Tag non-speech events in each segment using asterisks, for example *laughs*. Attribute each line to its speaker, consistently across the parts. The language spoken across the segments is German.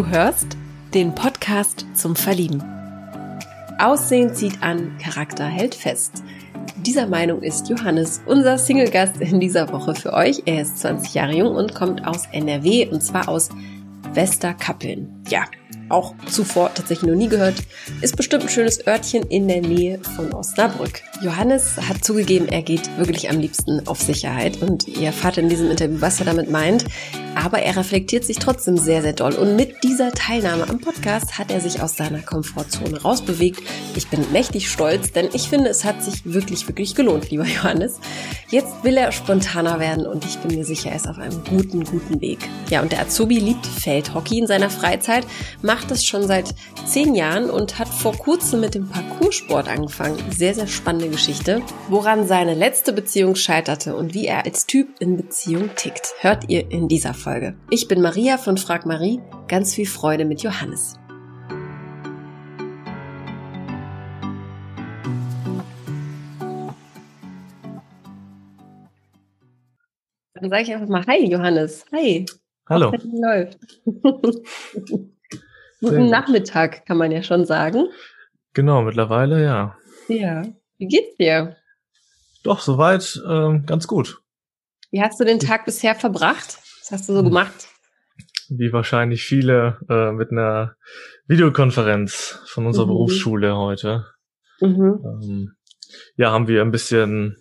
Speaker 1: Du hörst den Podcast zum Verlieben. Aussehen zieht an, Charakter hält fest. Dieser Meinung ist Johannes, unser Single-Gast in dieser Woche für euch. Er ist 20 Jahre jung und kommt aus NRW und zwar aus Westerkappeln. Ja, auch zuvor tatsächlich noch nie gehört, ist bestimmt ein schönes Örtchen in der Nähe von Osnabrück. Johannes hat zugegeben, er geht wirklich am liebsten auf Sicherheit und ihr erfahrt in diesem Interview, was er damit meint. Aber er reflektiert sich trotzdem sehr, sehr doll. Und mit dieser Teilnahme am Podcast hat er sich aus seiner Komfortzone rausbewegt. Ich bin mächtig stolz, denn ich finde, es hat sich wirklich, wirklich gelohnt, lieber Johannes. Jetzt will er spontaner werden und ich bin mir sicher, er ist auf einem guten, guten Weg. Ja, und der Azubi liebt Feldhockey in seiner Freizeit, macht es schon seit zehn Jahren und hat vor kurzem mit dem Parcoursport angefangen. Sehr, sehr spannende Geschichte. Woran seine letzte Beziehung scheiterte und wie er als Typ in Beziehung tickt, hört ihr in dieser Folge. Ich bin Maria von Frag Marie. Ganz viel Freude mit Johannes. Dann sage ich einfach mal Hi, Johannes. Hi.
Speaker 2: Hallo.
Speaker 1: Läuft. *laughs* Guten Nachmittag, kann man ja schon sagen.
Speaker 2: Genau, mittlerweile ja.
Speaker 1: Ja. Wie geht's dir?
Speaker 2: Doch, soweit ähm, ganz gut.
Speaker 1: Wie hast du den Tag bisher verbracht? Was hast du so
Speaker 2: Hm.
Speaker 1: gemacht?
Speaker 2: Wie wahrscheinlich viele äh, mit einer Videokonferenz von unserer
Speaker 1: Mhm.
Speaker 2: Berufsschule heute.
Speaker 1: Mhm.
Speaker 2: Ähm, ja, haben wir ein bisschen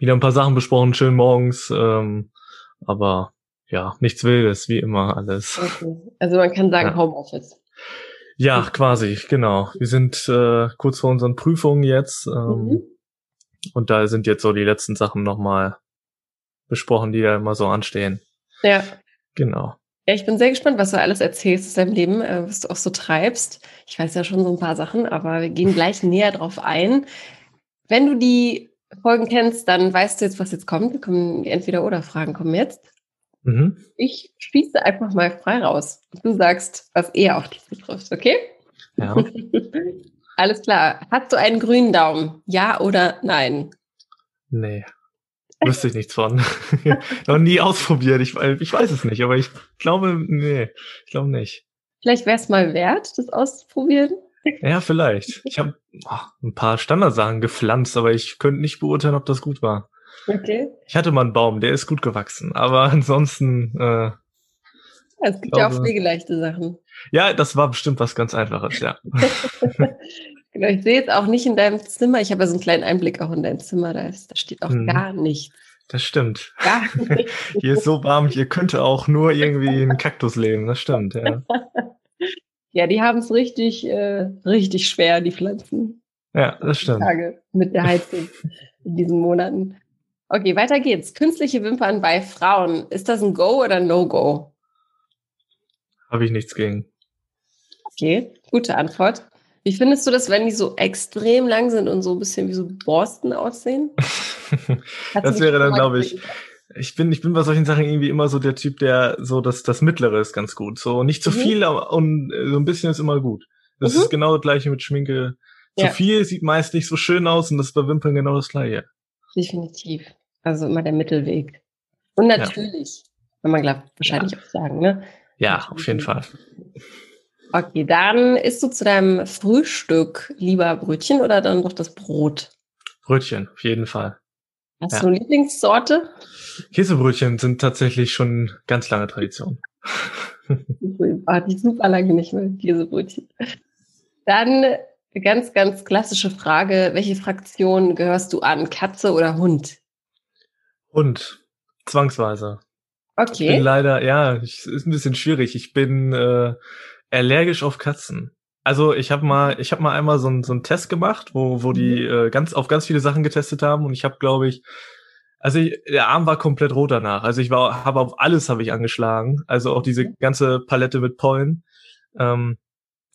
Speaker 2: wieder ein paar Sachen besprochen, schön morgens. Ähm, aber ja, nichts Wildes, wie immer alles.
Speaker 1: Okay. Also man kann sagen
Speaker 2: Ja.
Speaker 1: Homeoffice.
Speaker 2: Ja, quasi, genau. Wir sind äh, kurz vor unseren Prüfungen jetzt. Ähm,
Speaker 1: Mhm.
Speaker 2: Und da sind jetzt so die letzten Sachen nochmal besprochen, die ja immer so anstehen.
Speaker 1: Ja.
Speaker 2: Genau.
Speaker 1: Ja, ich bin sehr gespannt, was du alles erzählst aus deinem Leben, äh, was du auch so treibst. Ich weiß ja schon so ein paar Sachen, aber wir gehen gleich *laughs* näher drauf ein. Wenn du die Folgen kennst, dann weißt du jetzt, was jetzt kommt. Wir kommen, die Entweder-Oder-Fragen kommen jetzt.
Speaker 2: Mhm.
Speaker 1: Ich spieße einfach mal frei raus. Du sagst, was eher auf dich betrifft, okay?
Speaker 2: Ja. *laughs*
Speaker 1: Alles klar. Hast du einen grünen Daumen? Ja oder nein?
Speaker 2: Nee. Wüsste ich nichts von. *laughs* Noch nie ausprobiert. Ich, ich weiß es nicht, aber ich glaube, nee, ich glaube nicht.
Speaker 1: Vielleicht wäre es mal wert, das auszuprobieren.
Speaker 2: Ja, vielleicht. Ich habe ein paar Standardsachen gepflanzt, aber ich könnte nicht beurteilen, ob das gut war.
Speaker 1: Okay.
Speaker 2: Ich hatte mal einen Baum, der ist gut gewachsen, aber *laughs* ansonsten, äh,
Speaker 1: Ja, es gibt ja auch
Speaker 2: glaube-
Speaker 1: pflegeleichte Sachen.
Speaker 2: ja, das war bestimmt was ganz Einfaches, ja. *laughs*
Speaker 1: Genau, ich sehe jetzt auch nicht in deinem Zimmer. Ich habe ja so einen kleinen Einblick auch in dein Zimmer. Da, ist, da steht auch
Speaker 2: Mhm.
Speaker 1: gar nichts.
Speaker 2: Das stimmt.
Speaker 1: Gar *laughs* nichts.
Speaker 2: Hier ist so warm, hier könnte auch nur irgendwie ein Kaktus leben. Das stimmt, ja.
Speaker 1: Ja, die haben es richtig, äh, richtig schwer, die Pflanzen.
Speaker 2: Ja, das stimmt.
Speaker 1: Tage mit der Heizung in diesen Monaten. Okay, weiter geht's. Künstliche Wimpern bei Frauen. Ist das ein Go oder No-Go?
Speaker 2: Habe ich nichts gegen.
Speaker 1: Okay, gute Antwort. Wie findest du das, wenn die so extrem lang sind und so ein bisschen wie so Borsten aussehen? *laughs*
Speaker 2: Das wäre dann, glaube ich? Ich bin, ich bin bei solchen Sachen irgendwie immer so der Typ, der so das, das Mittlere ist ganz gut. So nicht zu
Speaker 1: Mhm.
Speaker 2: viel aber- und äh, so ein bisschen ist immer gut. Das
Speaker 1: Mhm.
Speaker 2: ist genau das gleiche mit Schminke. Zu
Speaker 1: Ja.
Speaker 2: viel sieht meist nicht so schön aus und das ist bei Wimpern genau das gleiche.
Speaker 1: Definitiv. Also immer der Mittelweg. Und natürlich, wenn man glaubt, wahrscheinlich auch sagen, ne?
Speaker 2: Ja, auf jeden Fall.
Speaker 1: Okay, dann isst du zu deinem Frühstück lieber Brötchen oder dann doch das Brot?
Speaker 2: Brötchen, auf jeden Fall.
Speaker 1: Hast
Speaker 2: Ja.
Speaker 1: du eine Lieblingssorte?
Speaker 2: Käsebrötchen sind tatsächlich schon ganz lange Tradition.
Speaker 1: Hatte ich super lange nicht mehr Käsebrötchen. Dann eine ganz, ganz klassische Frage. Welche Fraktion gehörst du an? Katze oder Hund?
Speaker 2: Und zwangsweise. Ich bin
Speaker 1: Okay.
Speaker 2: leider, ja, ich, ist ein bisschen schwierig. Ich bin äh, allergisch auf Katzen. Also ich habe mal, ich habe mal einmal so einen so einen Test gemacht, wo wo die äh, ganz auf ganz viele Sachen getestet haben und ich habe, glaube ich, also ich, der Arm war komplett rot danach. Also ich war, habe auf alles habe ich angeschlagen. Also auch diese ganze Palette mit Pollen. Ähm,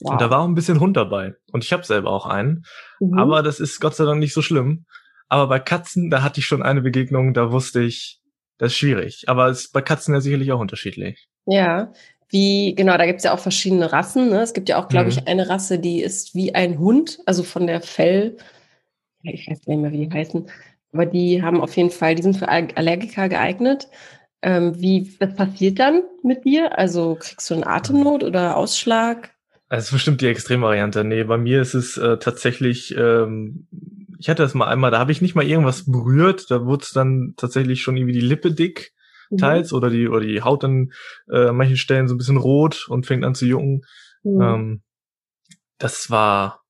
Speaker 2: Und da war auch ein bisschen Hund dabei. Und ich habe selber auch einen.
Speaker 1: Mhm.
Speaker 2: Aber das ist Gott sei Dank nicht so schlimm. Aber bei Katzen, da hatte ich schon eine Begegnung, da wusste ich, das ist schwierig. Aber es ist bei Katzen ja sicherlich auch unterschiedlich.
Speaker 1: Ja, wie, genau, da gibt's ja auch verschiedene Rassen. Ne? Es gibt ja auch, glaube
Speaker 2: Mhm.
Speaker 1: ich, eine Rasse, die ist wie ein Hund, also von der Fell. Ich weiß nicht mehr, wie die heißen. Aber die haben auf jeden Fall, die sind für Al- Allergiker geeignet. Ähm, wie, was passiert dann mit dir? Also kriegst du einen Atemnot oder Ausschlag?
Speaker 2: Das ist bestimmt die Extremvariante. Nee, bei mir ist es äh, tatsächlich, ähm, ich hatte das mal einmal, da habe ich nicht mal irgendwas berührt, da wurde es dann tatsächlich schon irgendwie die Lippe dick mhm. teils oder die oder die Haut dann äh, an manchen Stellen so ein bisschen rot und fängt an zu jucken. Mhm. Ähm, das war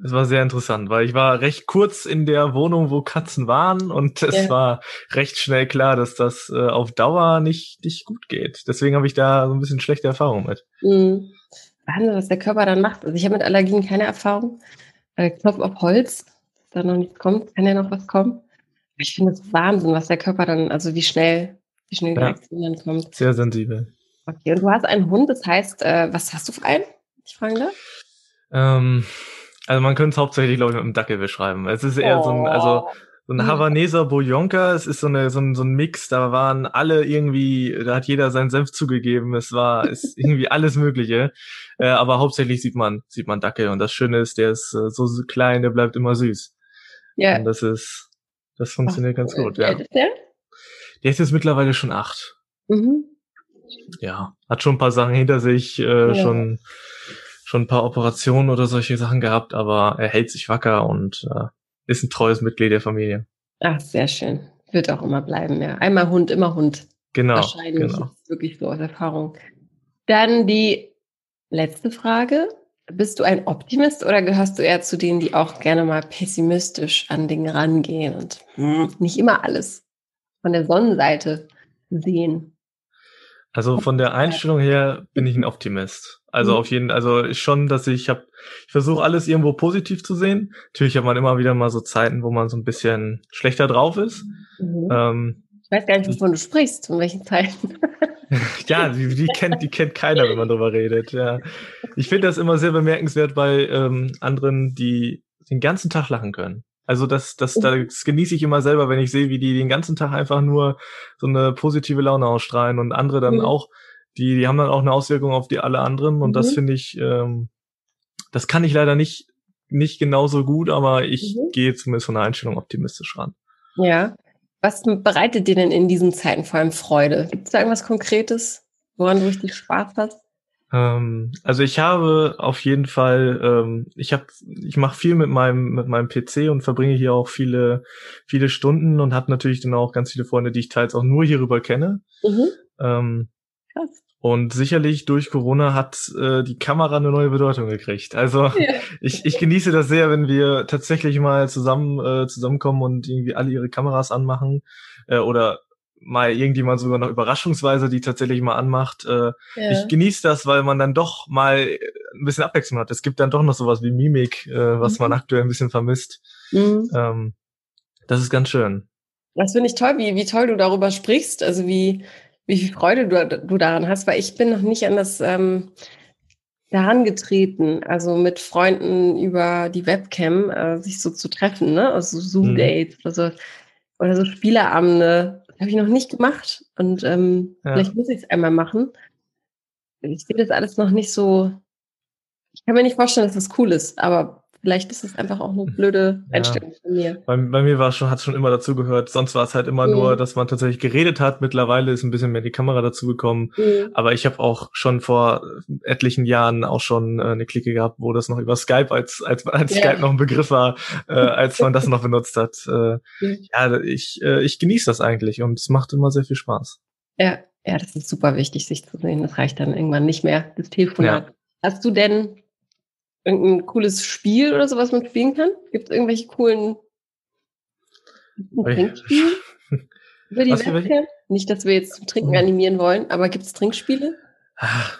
Speaker 2: das war sehr interessant, weil ich war recht kurz in der Wohnung, wo Katzen waren und *laughs* es ja. war recht schnell klar, dass das äh, auf Dauer nicht, nicht gut geht. Deswegen habe ich da so ein bisschen schlechte Erfahrungen mit.
Speaker 1: Mhm. Wahnsinn, was der Körper dann macht. Also ich habe mit Allergien keine Erfahrung. Äh, Knopf auf Holz, da noch nichts kommt, kann ja noch was kommen. Ich finde es Wahnsinn, was der Körper dann, also wie schnell, wie schnell die
Speaker 2: Ja.
Speaker 1: Reaktion dann kommt.
Speaker 2: Sehr sensibel.
Speaker 1: Okay, und du hast einen Hund, das heißt, äh, was hast du für einen? Ich frage da.
Speaker 2: Ähm, also man könnte es hauptsächlich, glaube ich, mit einem Dackel beschreiben. Es ist eher so ein, also so ein. Havaneser Boyonka. Es ist so, eine, so, ein, so ein Mix. Da waren alle irgendwie, da hat jeder seinen Senf zugegeben. Es war ist *laughs* irgendwie alles Mögliche. Äh, aber hauptsächlich sieht man sieht man Dackel. Und das Schöne ist, der ist äh, so klein, der bleibt immer süß.
Speaker 1: Ja.
Speaker 2: Und das ist, das funktioniert ganz
Speaker 1: Ach,
Speaker 2: gut.
Speaker 1: wie
Speaker 2: Ja.
Speaker 1: ist der?
Speaker 2: Der ist jetzt mittlerweile schon acht.
Speaker 1: Mhm.
Speaker 2: ja, hat schon ein paar Sachen hinter sich, äh,
Speaker 1: Ja.
Speaker 2: schon, schon ein paar Operationen oder solche Sachen gehabt, aber er hält sich wacker und äh, ist ein treues Mitglied der Familie.
Speaker 1: Ach, sehr schön. Wird auch immer bleiben, ja. Einmal Hund, immer Hund.
Speaker 2: Genau,
Speaker 1: Wahrscheinlich
Speaker 2: genau.
Speaker 1: wirklich so aus Erfahrung. Dann die letzte Frage. Bist du ein Optimist oder gehörst du eher zu denen, die auch gerne mal pessimistisch an Dinge rangehen und hm, nicht immer alles von der Sonnenseite sehen?
Speaker 2: Also von der Einstellung her bin ich ein Optimist. Also
Speaker 1: Mhm.
Speaker 2: auf jeden, also schon, dass ich habe, ich versuche alles irgendwo positiv zu sehen. Natürlich hat man immer wieder mal so Zeiten, wo man so ein bisschen schlechter drauf ist.
Speaker 1: Mhm.
Speaker 2: Ähm,
Speaker 1: Ich weiß gar nicht, wovon du sprichst, von welchen Zeiten. *laughs*
Speaker 2: Ja, die, die kennt, die kennt keiner, wenn man drüber redet. Ja. Ich finde das immer sehr bemerkenswert bei ähm, anderen, die den ganzen Tag lachen können. Also das, das, das genieße ich immer selber, wenn ich sehe, wie die den ganzen Tag einfach nur so eine positive Laune ausstrahlen und andere dann
Speaker 1: Mhm.
Speaker 2: auch, die, die haben dann auch eine Auswirkung auf die alle anderen und das
Speaker 1: Mhm.
Speaker 2: finde ich, ähm, das kann ich leider nicht nicht genauso gut, aber ich
Speaker 1: Mhm.
Speaker 2: gehe zumindest von der Einstellung optimistisch ran.
Speaker 1: Ja. Was bereitet dir denn in diesen Zeiten vor allem Freude? Gibt es da irgendwas Konkretes, woran du richtig Spaß hast?
Speaker 2: Ähm, also ich habe auf jeden Fall, ähm, ich habe, ich mache viel mit meinem mit meinem PC und verbringe hier auch viele viele Stunden und habe natürlich dann auch ganz viele Freunde, die ich teils auch nur hierüber kenne.
Speaker 1: Mhm.
Speaker 2: Ähm,
Speaker 1: Krass.
Speaker 2: Und sicherlich durch Corona hat äh, die Kamera eine neue Bedeutung gekriegt. Also *laughs* ich, ich genieße das sehr, wenn wir tatsächlich mal zusammen äh, zusammenkommen und irgendwie alle ihre Kameras anmachen äh, oder mal irgendjemand sogar noch überraschungsweise die tatsächlich mal anmacht. Äh,
Speaker 1: Ja.
Speaker 2: ich genieße das, weil man dann doch mal äh, ein bisschen Abwechslung hat. Es gibt dann doch noch sowas wie Mimik, äh, was
Speaker 1: Mhm.
Speaker 2: man aktuell ein bisschen vermisst.
Speaker 1: Mhm.
Speaker 2: Ähm, das ist ganz schön.
Speaker 1: Das finde ich toll, wie, wie toll du darüber sprichst, also wie, wie viel Freude du, du daran hast, weil ich bin noch nicht an das ähm, daran getreten, also mit Freunden über die Webcam äh, sich so zu treffen, ne? Also Zoom-Dates oder so, oder so Spieleabende. Habe ich noch nicht gemacht und ähm,
Speaker 2: Ja.
Speaker 1: vielleicht muss ich es einmal machen. Ich sehe das alles noch nicht so. Ich kann mir nicht vorstellen, dass das cool ist, aber vielleicht ist es einfach auch eine blöde
Speaker 2: Ja.
Speaker 1: Einstellung von mir.
Speaker 2: Bei, bei mir war es schon, hat schon immer dazu gehört. Sonst war es halt immer
Speaker 1: Mhm.
Speaker 2: nur, dass man tatsächlich geredet hat. Mittlerweile ist ein bisschen mehr die Kamera dazu gekommen.
Speaker 1: Mhm.
Speaker 2: Aber ich habe auch schon vor etlichen Jahren auch schon äh, eine Clique gehabt, wo das noch über Skype, als als, als
Speaker 1: Ja.
Speaker 2: Skype noch ein Begriff war, äh, als man das noch benutzt hat. Äh,
Speaker 1: Mhm.
Speaker 2: ja, ich äh, ich genieße das eigentlich und es macht immer sehr viel Spaß.
Speaker 1: Ja, ja, das ist super wichtig, sich zu sehen. Das reicht dann irgendwann nicht mehr, das Telefonat. Hast du denn irgendein cooles Spiel oder so, was man spielen kann? Gibt es irgendwelche coolen. Trinkspiele *laughs* über die? Webcam? Nicht, dass wir jetzt zum Trinken
Speaker 2: Oh.
Speaker 1: animieren wollen, aber gibt es Trinkspiele?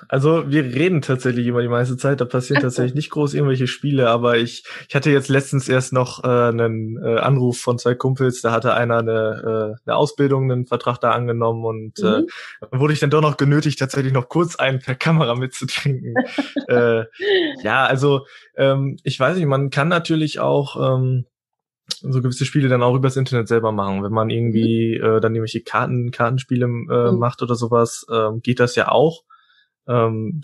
Speaker 2: Also wir reden tatsächlich immer die meiste Zeit, da passieren *laughs* tatsächlich nicht groß irgendwelche Spiele, aber ich, ich hatte jetzt letztens erst noch äh, einen äh, Anruf von zwei Kumpels, da hatte einer eine, äh, eine Ausbildung, einen Vertrag da angenommen und äh,
Speaker 1: Mhm.
Speaker 2: dann wurde ich dann doch noch genötigt, tatsächlich noch kurz einen per Kamera mitzutrinken. *laughs* äh, ja, also ähm, ich weiß nicht, man kann natürlich auch ähm, so gewisse Spiele dann auch übers Internet selber machen. Wenn man irgendwie äh, dann irgendwelche Karten, Kartenspiele äh,
Speaker 1: Mhm.
Speaker 2: macht oder sowas, ähm, geht das ja auch. Ähm,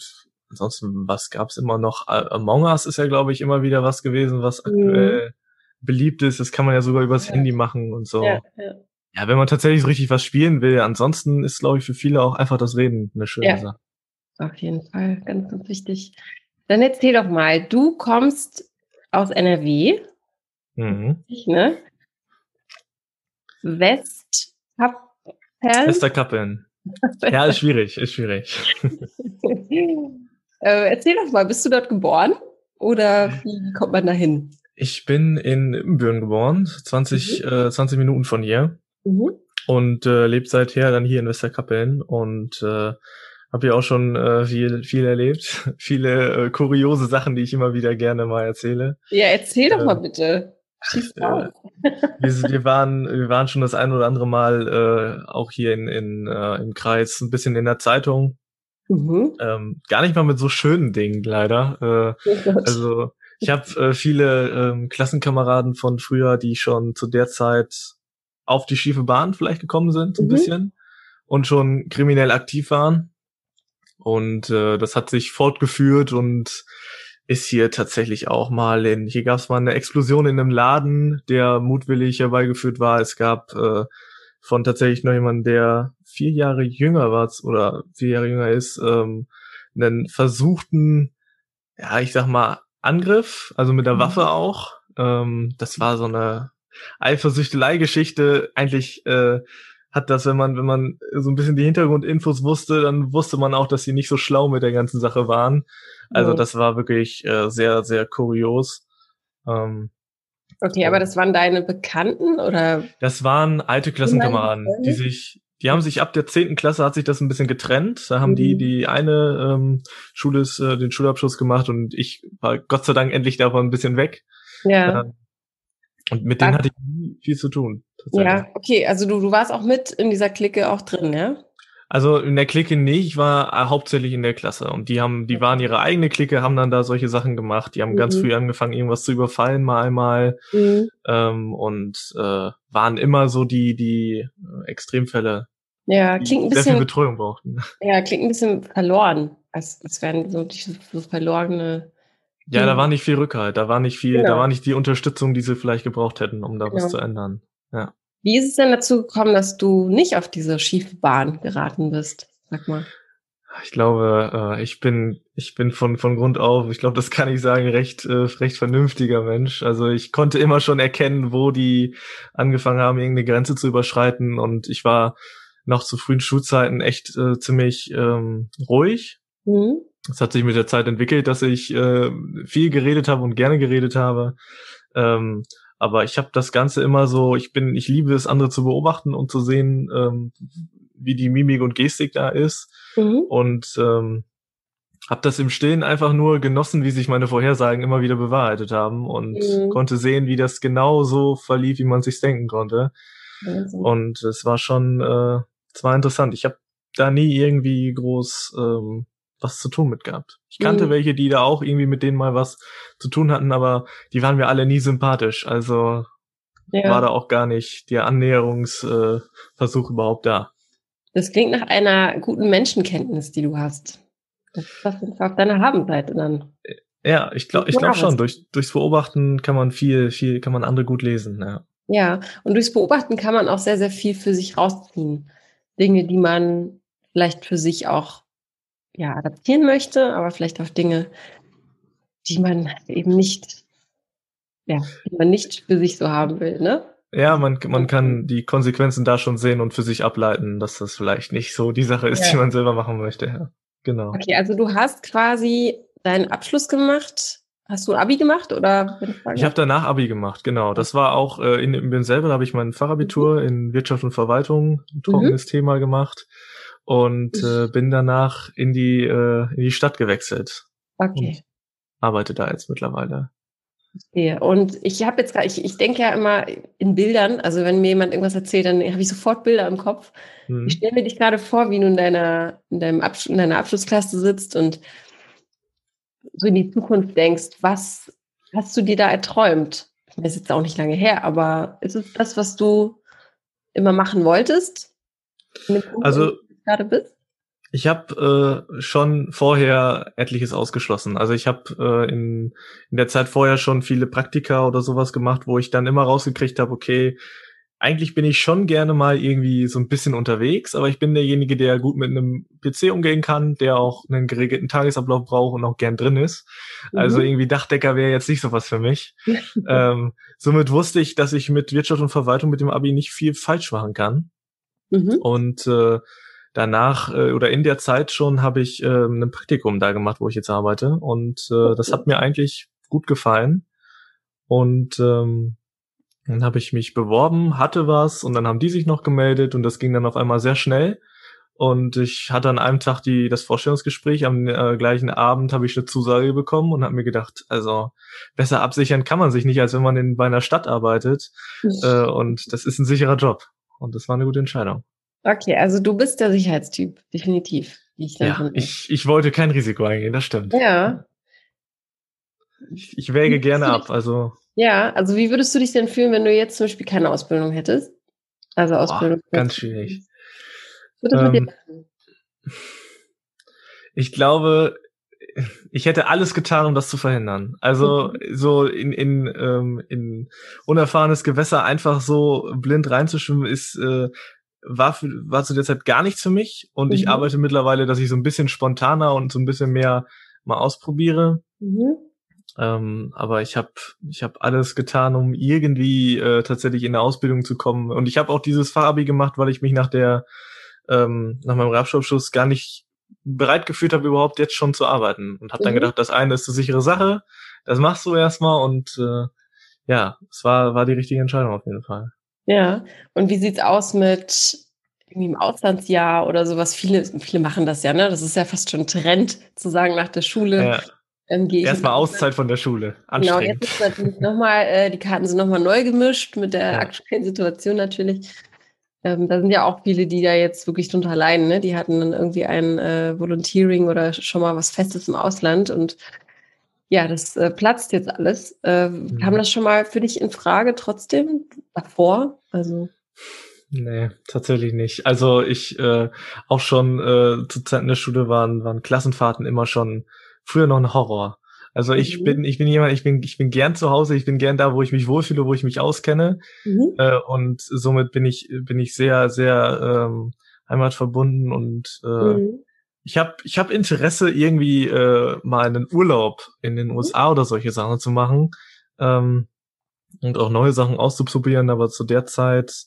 Speaker 2: ansonsten, was gab's immer noch? Among Us ist ja, glaube ich, immer wieder was gewesen, was
Speaker 1: Mhm.
Speaker 2: aktuell beliebt ist. Das kann man ja sogar übers
Speaker 1: Ja.
Speaker 2: Handy machen und so.
Speaker 1: Ja, ja.
Speaker 2: Ja, wenn man tatsächlich so richtig was spielen will, ansonsten ist, glaube ich, für viele auch einfach das Reden eine schöne ja. Sache.
Speaker 1: Auf jeden Fall, ganz, ganz wichtig. Dann erzähl doch mal, du kommst aus NRW. Mhm. Ne? Westkappeln. *laughs*
Speaker 2: Ja, ist schwierig, ist schwierig. *laughs*
Speaker 1: äh, erzähl doch mal, bist du dort geboren oder wie kommt man da hin?
Speaker 2: Ich bin in Ibbenbüren geboren, 20, mhm. äh, 20 Minuten von hier. Mhm. Und äh, lebe seither dann hier in Westerkappeln und äh, habe hier auch schon äh, viel, viel erlebt. *laughs* Viele äh, kuriose Sachen, die ich immer wieder gerne mal erzähle.
Speaker 1: Ja, erzähl doch äh, mal bitte. Schieß
Speaker 2: äh, wir, wir, *laughs* waren, wir waren schon das ein oder andere Mal äh, auch hier in, in, äh, im Kreis ein bisschen in der Zeitung. Mhm. Ähm, gar nicht mal mit so schönen Dingen leider. Äh, oh also ich habe äh, viele ähm, Klassenkameraden von früher, die schon zu der Zeit auf die schiefe Bahn vielleicht gekommen sind, ein mhm. bisschen und schon kriminell aktiv waren. Und äh, das hat sich fortgeführt und ist hier tatsächlich auch mal in, hier gab es mal eine Explosion in einem Laden, der mutwillig herbeigeführt war. Es gab äh, von tatsächlich noch jemand, der vier Jahre jünger war oder vier Jahre jünger ist, ähm, einen versuchten, ja, ich sag mal, Angriff, also mit der mhm. Waffe auch. Ähm, das war so eine Eifersüchtelei-Geschichte. Eigentlich äh, hat das, wenn man, wenn man so ein bisschen die Hintergrundinfos wusste, dann wusste man auch, dass sie nicht so schlau mit der ganzen Sache waren. Also ja. das war wirklich äh, sehr, sehr kurios. Ähm,
Speaker 1: okay, aber das waren deine Bekannten oder?
Speaker 2: Das waren alte Klassenkameraden, die sich, die haben sich ab der zehnten Klasse hat sich das ein bisschen getrennt. Da haben mhm. die die eine ähm, Schule ist, äh, den Schulabschluss gemacht und ich war Gott sei Dank endlich davon ein bisschen weg. Ja. Äh, und mit denen hatte ich nie viel zu tun.
Speaker 1: Ja, okay, also du, du warst auch mit in dieser Clique auch drin, ja?
Speaker 2: Also in der Clique nicht, ich war äh, hauptsächlich in der Klasse und die haben, die waren ihre eigene Clique, haben dann da solche Sachen gemacht. Die haben mhm. ganz früh angefangen, irgendwas zu überfallen, mal einmal mhm. ähm, und äh, waren immer so die die äh, Extremfälle.
Speaker 1: Ja, klingt ein bisschen
Speaker 2: sehr viel Betreuung brauchten. *laughs*
Speaker 1: Ja, klingt ein bisschen verloren, als, als wären so, so verlorene
Speaker 2: ja, da war nicht viel Rückhalt, da war nicht viel, genau. da war nicht die Unterstützung, die sie vielleicht gebraucht hätten, um da genau. was zu ändern. Ja.
Speaker 1: Wie ist es denn dazu gekommen, dass du nicht auf diese schiefe Bahn geraten bist? Sag mal.
Speaker 2: Ich glaube, äh, ich bin, ich bin von, von Grund auf, ich glaube, das kann ich sagen, recht, äh, recht vernünftiger Mensch. Also ich konnte immer schon erkennen, wo die angefangen haben, irgendeine Grenze zu überschreiten und ich war noch zu frühen Schulzeiten echt äh, ziemlich ähm, ruhig. Mhm. Es hat sich mit der Zeit entwickelt, dass ich äh, viel geredet habe und gerne geredet habe. Ähm, aber ich habe das Ganze immer so, ich bin, ich liebe es, andere zu beobachten und zu sehen, ähm, wie die Mimik und Gestik da ist. Mhm. Und ähm, habe das im Stillen einfach nur genossen, wie sich meine Vorhersagen immer wieder bewahrheitet haben und mhm. konnte sehen, wie das genau so verlief, wie man sich denken konnte. Also. Und es war schon, äh, es war interessant. Ich habe da nie irgendwie groß ähm, was zu tun mit gehabt. Ich kannte mhm. welche, die da auch irgendwie mit denen mal was zu tun hatten, aber die waren mir alle nie sympathisch. Also ja. war da auch gar nicht der Annäherungsversuch äh, überhaupt da.
Speaker 1: Das klingt nach einer guten Menschenkenntnis, die du hast. Das ist auf deiner Habenseite dann.
Speaker 2: Ja, ich glaube, ich glaube schon. Durch, durchs Beobachten kann man viel, viel, kann man andere gut lesen. Ja.
Speaker 1: ja, und durchs Beobachten kann man auch sehr, sehr viel für sich rausziehen. Dinge, die man vielleicht für sich auch ja, adaptieren möchte, aber vielleicht auf Dinge, die man eben nicht, ja, die man nicht für sich so haben will, ne?
Speaker 2: Ja, man, man kann die Konsequenzen da schon sehen und für sich ableiten, dass das vielleicht nicht so die Sache ist, ja. die man selber machen möchte. Ja, genau.
Speaker 1: Okay, also du hast quasi deinen Abschluss gemacht. Hast du Abi gemacht oder?
Speaker 2: Ich habe danach Abi gemacht, genau. Das war auch äh, in, in selber, da habe ich mein Fachabitur mhm. in Wirtschaft und Verwaltung, ein trockenes mhm. Thema gemacht und äh, bin danach in die äh, in die Stadt gewechselt.
Speaker 1: Okay.
Speaker 2: arbeite da jetzt mittlerweile.
Speaker 1: Ja, und ich habe jetzt gerade, ich, ich denke ja immer in Bildern, also wenn mir jemand irgendwas erzählt, dann habe ich sofort Bilder im Kopf. Hm. Ich stelle mir dich gerade vor, wie du in deiner, in, deinem Absch in deiner Abschlussklasse sitzt und so in die Zukunft denkst, was hast du dir da erträumt? Das ist jetzt auch nicht lange her, aber ist es das, was du immer machen wolltest?
Speaker 2: Also gerade bist? Ich habe äh, schon vorher etliches ausgeschlossen. Also ich habe äh, in, in der Zeit vorher schon viele Praktika oder sowas gemacht, wo ich dann immer rausgekriegt habe, okay, eigentlich bin ich schon gerne mal irgendwie so ein bisschen unterwegs, aber ich bin derjenige, der gut mit einem PC umgehen kann, der auch einen geregelten Tagesablauf braucht und auch gern drin ist. Mhm. Also irgendwie Dachdecker wäre jetzt nicht so was für mich. *laughs* ähm, somit wusste ich, dass ich mit Wirtschaft und Verwaltung mit dem Abi nicht viel falsch machen kann. Mhm. Und äh, danach äh, oder in der Zeit schon habe ich äh, ein Praktikum da gemacht, wo ich jetzt arbeite. Und äh, das hat mir eigentlich gut gefallen. Und ähm, dann habe ich mich beworben, hatte was und dann haben die sich noch gemeldet und das ging dann auf einmal sehr schnell. Und ich hatte an einem Tag die, das Vorstellungsgespräch, am äh, gleichen Abend habe ich eine Zusage bekommen und habe mir gedacht, also besser absichern kann man sich nicht, als wenn man in, bei einer Stadt arbeitet. äh, und das ist ein sicherer Job. Und das war eine gute Entscheidung.
Speaker 1: Okay, also du bist der Sicherheitstyp, definitiv.
Speaker 2: Ich ja, ich, ich wollte kein Risiko eingehen, das stimmt.
Speaker 1: Ja.
Speaker 2: Ich, ich wäge gerne ab, also
Speaker 1: ja, also wie würdest du dich denn fühlen, wenn du jetzt zum Beispiel keine Ausbildung hättest? Also Ausbildung.
Speaker 2: Oh, ganz schwierig. Ähm, ich glaube, ich hätte alles getan, um das zu verhindern. Also mhm. so in, in, ähm, in unerfahrenes Gewässer einfach so blind reinzuschwimmen, ist äh, war, für, war zu der Zeit gar nichts für mich. Und mhm. ich arbeite mittlerweile, dass ich so ein bisschen spontaner und so ein bisschen mehr mal ausprobiere. Mhm. Ähm, aber ich habe ich hab alles getan, um irgendwie äh, tatsächlich in der Ausbildung zu kommen. Und ich habe auch dieses Fachabi gemacht, weil ich mich nach der ähm, nach meinem Rapschabschluss gar nicht bereit gefühlt habe, überhaupt jetzt schon zu arbeiten. Und habe mhm. dann gedacht, das eine ist eine sichere Sache, das machst du erstmal und äh, ja, es war, war die richtige Entscheidung auf jeden Fall.
Speaker 1: Ja, und wie sieht's aus mit irgendwie im Auslandsjahr oder sowas? Viele, viele machen das ja, ne? Das ist ja fast schon Trend, zu sagen, nach der Schule ja.
Speaker 2: Ähm, Erstmal Auszeit von der Schule.
Speaker 1: Genau, jetzt ist natürlich nochmal, äh, die Karten sind nochmal neu gemischt mit der ja. aktuellen Situation natürlich. Ähm, da sind ja auch viele, die da jetzt wirklich drunter leiden. Ne? Die hatten dann irgendwie ein äh, Volunteering oder schon mal was Festes im Ausland und ja, das äh, platzt jetzt alles. Äh, mhm. Kam das schon mal für dich in Frage trotzdem davor? Also
Speaker 2: Nee, tatsächlich nicht. Also ich äh, auch schon äh, zu Zeiten der Schule waren, waren Klassenfahrten immer schon früher noch ein Horror. Also ich mhm. bin, ich bin jemand, ich bin, ich bin gern zu Hause, ich bin gern da, wo ich mich wohlfühle, wo ich mich auskenne. Mhm. Äh, und somit bin ich, bin ich sehr, sehr ähm, heimatverbunden und äh, mhm. Ich habe ich hab Interesse, irgendwie äh, mal einen Urlaub in den mhm. USA oder solche Sachen zu machen. Ähm, und auch neue Sachen auszuprobieren, aber zu der Zeit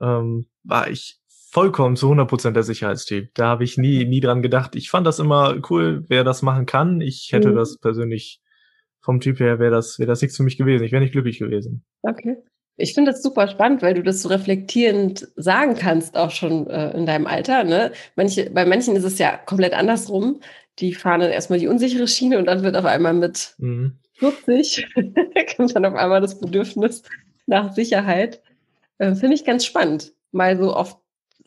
Speaker 2: ähm, war ich vollkommen zu 100% der Sicherheitstyp. Da habe ich nie, nie dran gedacht. Ich fand das immer cool, wer das machen kann. Ich hätte mhm. das persönlich vom Typ her wäre das, wäre das nichts für mich gewesen. Ich wäre nicht glücklich gewesen.
Speaker 1: Okay. Ich finde das super spannend, weil du das so reflektierend sagen kannst, auch schon äh, in deinem Alter. Ne? Manche, bei manchen ist es ja komplett andersrum. Die fahren dann erstmal die unsichere Schiene und dann wird auf einmal mit mhm. 40 *laughs* kommt dann auf einmal das Bedürfnis nach Sicherheit. Äh, finde ich ganz spannend, mal so oft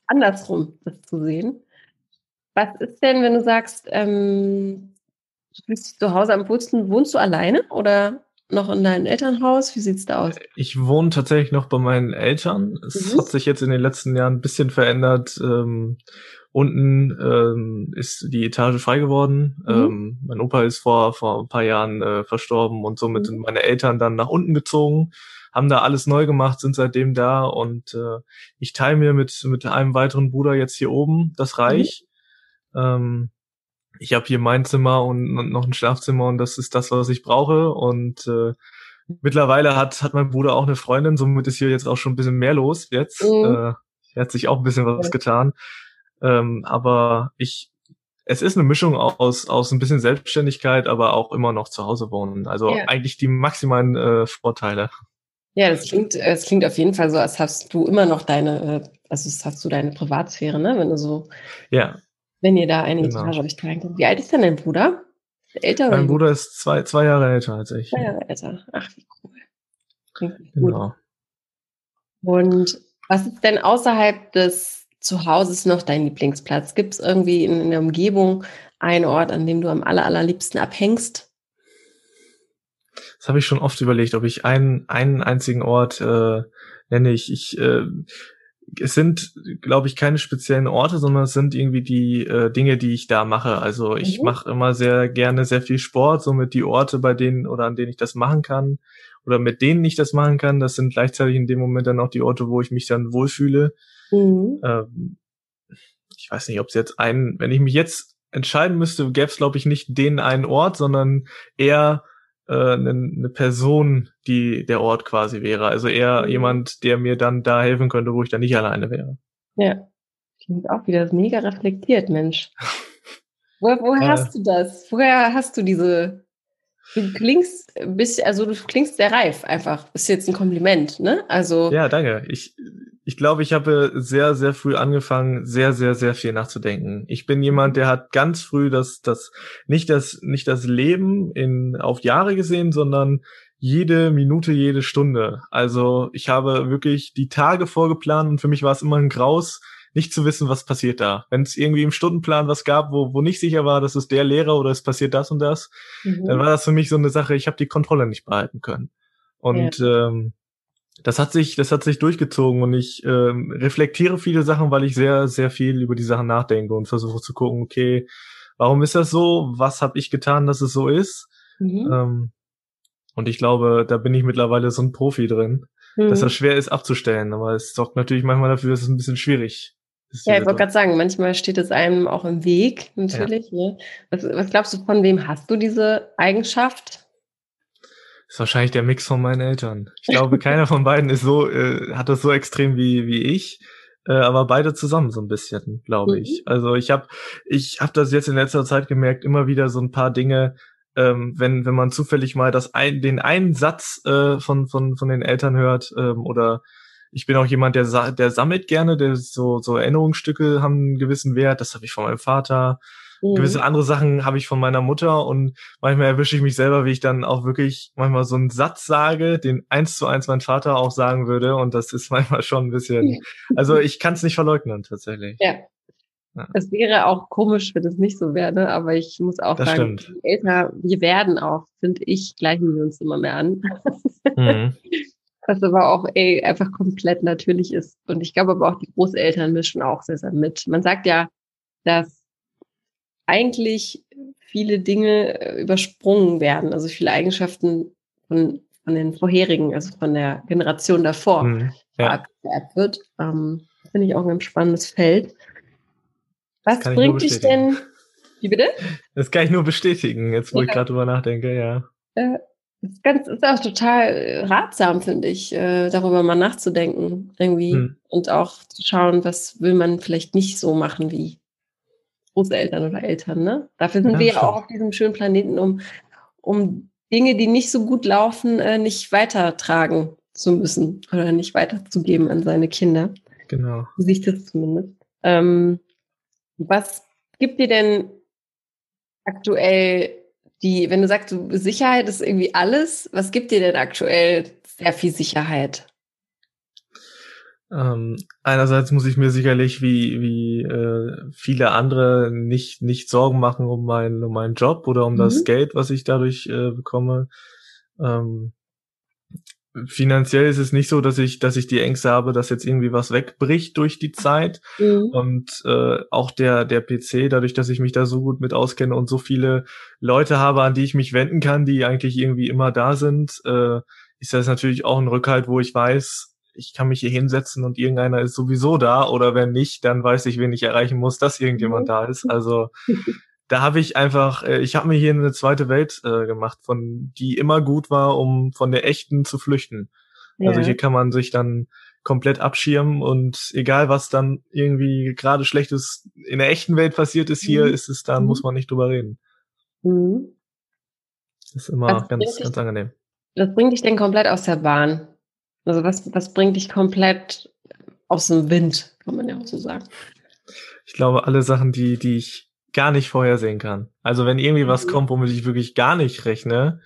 Speaker 1: andersrum das zu sehen. Was ist denn, wenn du sagst, ähm, du fühlst dich zu Hause am wohlsten, wohnst du alleine oder noch in deinem Elternhaus? Wie sieht's da aus?
Speaker 2: Ich wohne tatsächlich noch bei meinen Eltern. Es mhm. hat sich jetzt in den letzten Jahren ein bisschen verändert. Ähm, unten ähm, ist die Etage frei geworden. Mhm. Ähm, mein Opa ist vor, vor ein paar Jahren äh, verstorben und somit mhm. sind meine Eltern dann nach unten gezogen haben da alles neu gemacht, sind seitdem da und äh, ich teile mir mit, mit einem weiteren Bruder jetzt hier oben das mhm. Reich. Ähm, ich habe hier mein Zimmer und, und, noch ein Schlafzimmer und das ist das, was ich brauche. Und äh, mittlerweile hat, hat mein Bruder auch eine Freundin, somit ist hier jetzt auch schon ein bisschen mehr los jetzt. Mhm. Äh, hat sich auch ein bisschen was getan. Ähm, aber ich, es ist eine Mischung aus, aus ein bisschen Selbstständigkeit, aber auch immer noch zu Hause wohnen. Also ja. eigentlich die maximalen äh, Vorteile.
Speaker 1: Ja, das klingt, es klingt auf jeden Fall so, als hast du immer noch deine, äh, also hast du deine Privatsphäre, ne? Wenn du so,
Speaker 2: ja.
Speaker 1: Wenn ihr da eine genau. Etage euch teilen könnt. Wie alt ist denn dein Bruder?
Speaker 2: Älter mein Bruder ist zwei, zwei Jahre älter als ich.
Speaker 1: Zwei Jahre älter. Ach, wie cool. Klingt genau. Und was ist denn außerhalb des Zuhauses noch dein Lieblingsplatz? Gibt es irgendwie in, in der Umgebung einen Ort, an dem du am aller, allerliebsten abhängst?
Speaker 2: Das habe ich schon oft überlegt, ob ich einen, einen einzigen Ort äh, nenne. Ich, ich äh, es sind, glaube ich, keine speziellen Orte, sondern es sind irgendwie die äh, Dinge, die ich da mache. Also ich mhm. mache immer sehr gerne sehr viel Sport, somit die Orte, bei denen oder an denen ich das machen kann oder mit denen ich das machen kann, das sind gleichzeitig in dem Moment dann auch die Orte, wo ich mich dann wohlfühle. Mhm. Ähm, ich weiß nicht, ob es jetzt einen, wenn ich mich jetzt entscheiden müsste, gäbe es, glaube ich, nicht den einen Ort, sondern eher äh, eine, eine Person, die der Ort quasi wäre. Also eher mhm. jemand, der mir dann da helfen könnte, wo ich dann nicht alleine wäre.
Speaker 1: Ja, klingt auch wieder mega reflektiert, Mensch. *laughs* Woher, woher äh, hast du das? Woher hast du diese Du klingst bist, also du klingst sehr reif einfach. Ist jetzt ein Kompliment, ne? Also.
Speaker 2: Ja, danke. Ich, ich glaube, ich habe sehr, sehr früh angefangen, sehr, sehr, sehr viel nachzudenken. Ich bin jemand, der hat ganz früh das, das, nicht das, nicht das Leben in, auf Jahre gesehen, sondern jede Minute, jede Stunde. Also ich habe wirklich die Tage vorgeplant und für mich war es immer ein Graus, nicht zu wissen, was passiert da. Wenn es irgendwie im Stundenplan was gab, wo, wo nicht sicher war, dass es der Lehrer oder es passiert das und das, mhm. dann war das für mich so eine Sache, ich habe die Kontrolle nicht behalten können. Und ja. ähm, das hat sich, das hat sich durchgezogen und ich ähm, reflektiere viele Sachen, weil ich sehr, sehr viel über die Sachen nachdenke und versuche zu gucken, okay, warum ist das so? Was habe ich getan, dass es so ist? Mhm. Ähm, und ich glaube, da bin ich mittlerweile so ein Profi drin, mhm. dass das schwer ist abzustellen. Aber es sorgt natürlich manchmal dafür, dass es ein bisschen schwierig
Speaker 1: ja, ich wollte gerade sagen, manchmal steht es einem auch im Weg, natürlich. Ja. Ne? Was, was glaubst du, von wem hast du diese Eigenschaft?
Speaker 2: Das ist wahrscheinlich der Mix von meinen Eltern. Ich glaube, keiner von beiden ist so, äh, hat das so extrem wie, wie ich. Äh, aber beide zusammen so ein bisschen, glaube mhm. ich. Also ich habe ich hab das jetzt in letzter Zeit gemerkt, immer wieder so ein paar Dinge, ähm, wenn, wenn man zufällig mal das ein, den einen Satz äh, von, von, von den Eltern hört ähm, oder ich bin auch jemand, der, der sammelt gerne, der so, so Erinnerungsstücke haben einen gewissen Wert. Das habe ich von meinem Vater. Mhm. Gewisse andere Sachen habe ich von meiner Mutter und manchmal erwische ich mich selber, wie ich dann auch wirklich manchmal so einen Satz sage, den eins zu eins mein Vater auch sagen würde und das ist *laughs* manchmal schon ein bisschen, also ich kann es nicht verleugnen tatsächlich.
Speaker 1: Ja. ja. Es wäre auch komisch, wenn es nicht so wäre, ne? aber ich muss auch das sagen, stimmt. älter wir werden auch, finde ich, gleichen wir uns immer mehr an. Mhm. *laughs* was aber auch ey, einfach komplett natürlich ist. Und ich glaube aber auch, die Großeltern mischen auch sehr, sehr mit. Man sagt ja, dass eigentlich viele Dinge äh, übersprungen werden, also viele Eigenschaften von, von den vorherigen, also von der Generation davor mhm, ja. wird. Ähm, Finde ich auch ein ganz spannendes Feld. Was bringt dich denn?
Speaker 2: Wie bitte? Das kann ich nur bestätigen, jetzt wo ja. ich gerade drüber nachdenke, ja.
Speaker 1: Äh, das ist, ganz, ist auch total äh, ratsam, finde ich, äh, darüber mal nachzudenken irgendwie hm. und auch zu schauen, was will man vielleicht nicht so machen wie Großeltern oder Eltern. Ne? Dafür sind ja, wir ja auch auf diesem schönen Planeten, um, um Dinge, die nicht so gut laufen, äh, nicht weitertragen zu müssen oder nicht weiterzugeben an seine Kinder.
Speaker 2: Genau.
Speaker 1: So sehe ich das zumindest. Ähm, was gibt dir denn aktuell die, wenn du sagst, Sicherheit ist irgendwie alles, was gibt dir denn aktuell sehr viel Sicherheit?
Speaker 2: Ähm, einerseits muss ich mir sicherlich wie wie äh, viele andere nicht nicht Sorgen machen um meinen um meinen Job oder um mhm. das Geld, was ich dadurch äh, bekomme. Ähm, finanziell ist es nicht so, dass ich, dass ich die Ängste habe, dass jetzt irgendwie was wegbricht durch die Zeit. Mhm. Und äh, auch der, der PC, dadurch, dass ich mich da so gut mit auskenne und so viele Leute habe, an die ich mich wenden kann, die eigentlich irgendwie immer da sind, äh, ist das natürlich auch ein Rückhalt, wo ich weiß, ich kann mich hier hinsetzen und irgendeiner ist sowieso da oder wenn nicht, dann weiß ich, wen ich erreichen muss, dass irgendjemand mhm. da ist. Also *laughs* da habe ich einfach, äh, ich habe mir hier eine zweite Welt äh, gemacht, von die immer gut war, um von der echten zu flüchten. Also ja. Also hier kann man sich dann komplett abschirmen und egal was dann irgendwie gerade schlechtes in der echten Welt passiert ist, hier mhm. ist es dann, mhm. muss man nicht drüber reden. Mhm. Das ist immer was ganz, ganz angenehm.
Speaker 1: Was bringt dich denn komplett aus der Bahn? Also was, was bringt dich komplett aus dem Wind, kann man ja auch so sagen.
Speaker 2: Ich glaube, alle Sachen, die, die ich gar nicht vorhersehen kann. Also wenn irgendwie was mhm. kommt, womit ich wirklich gar nicht rechne,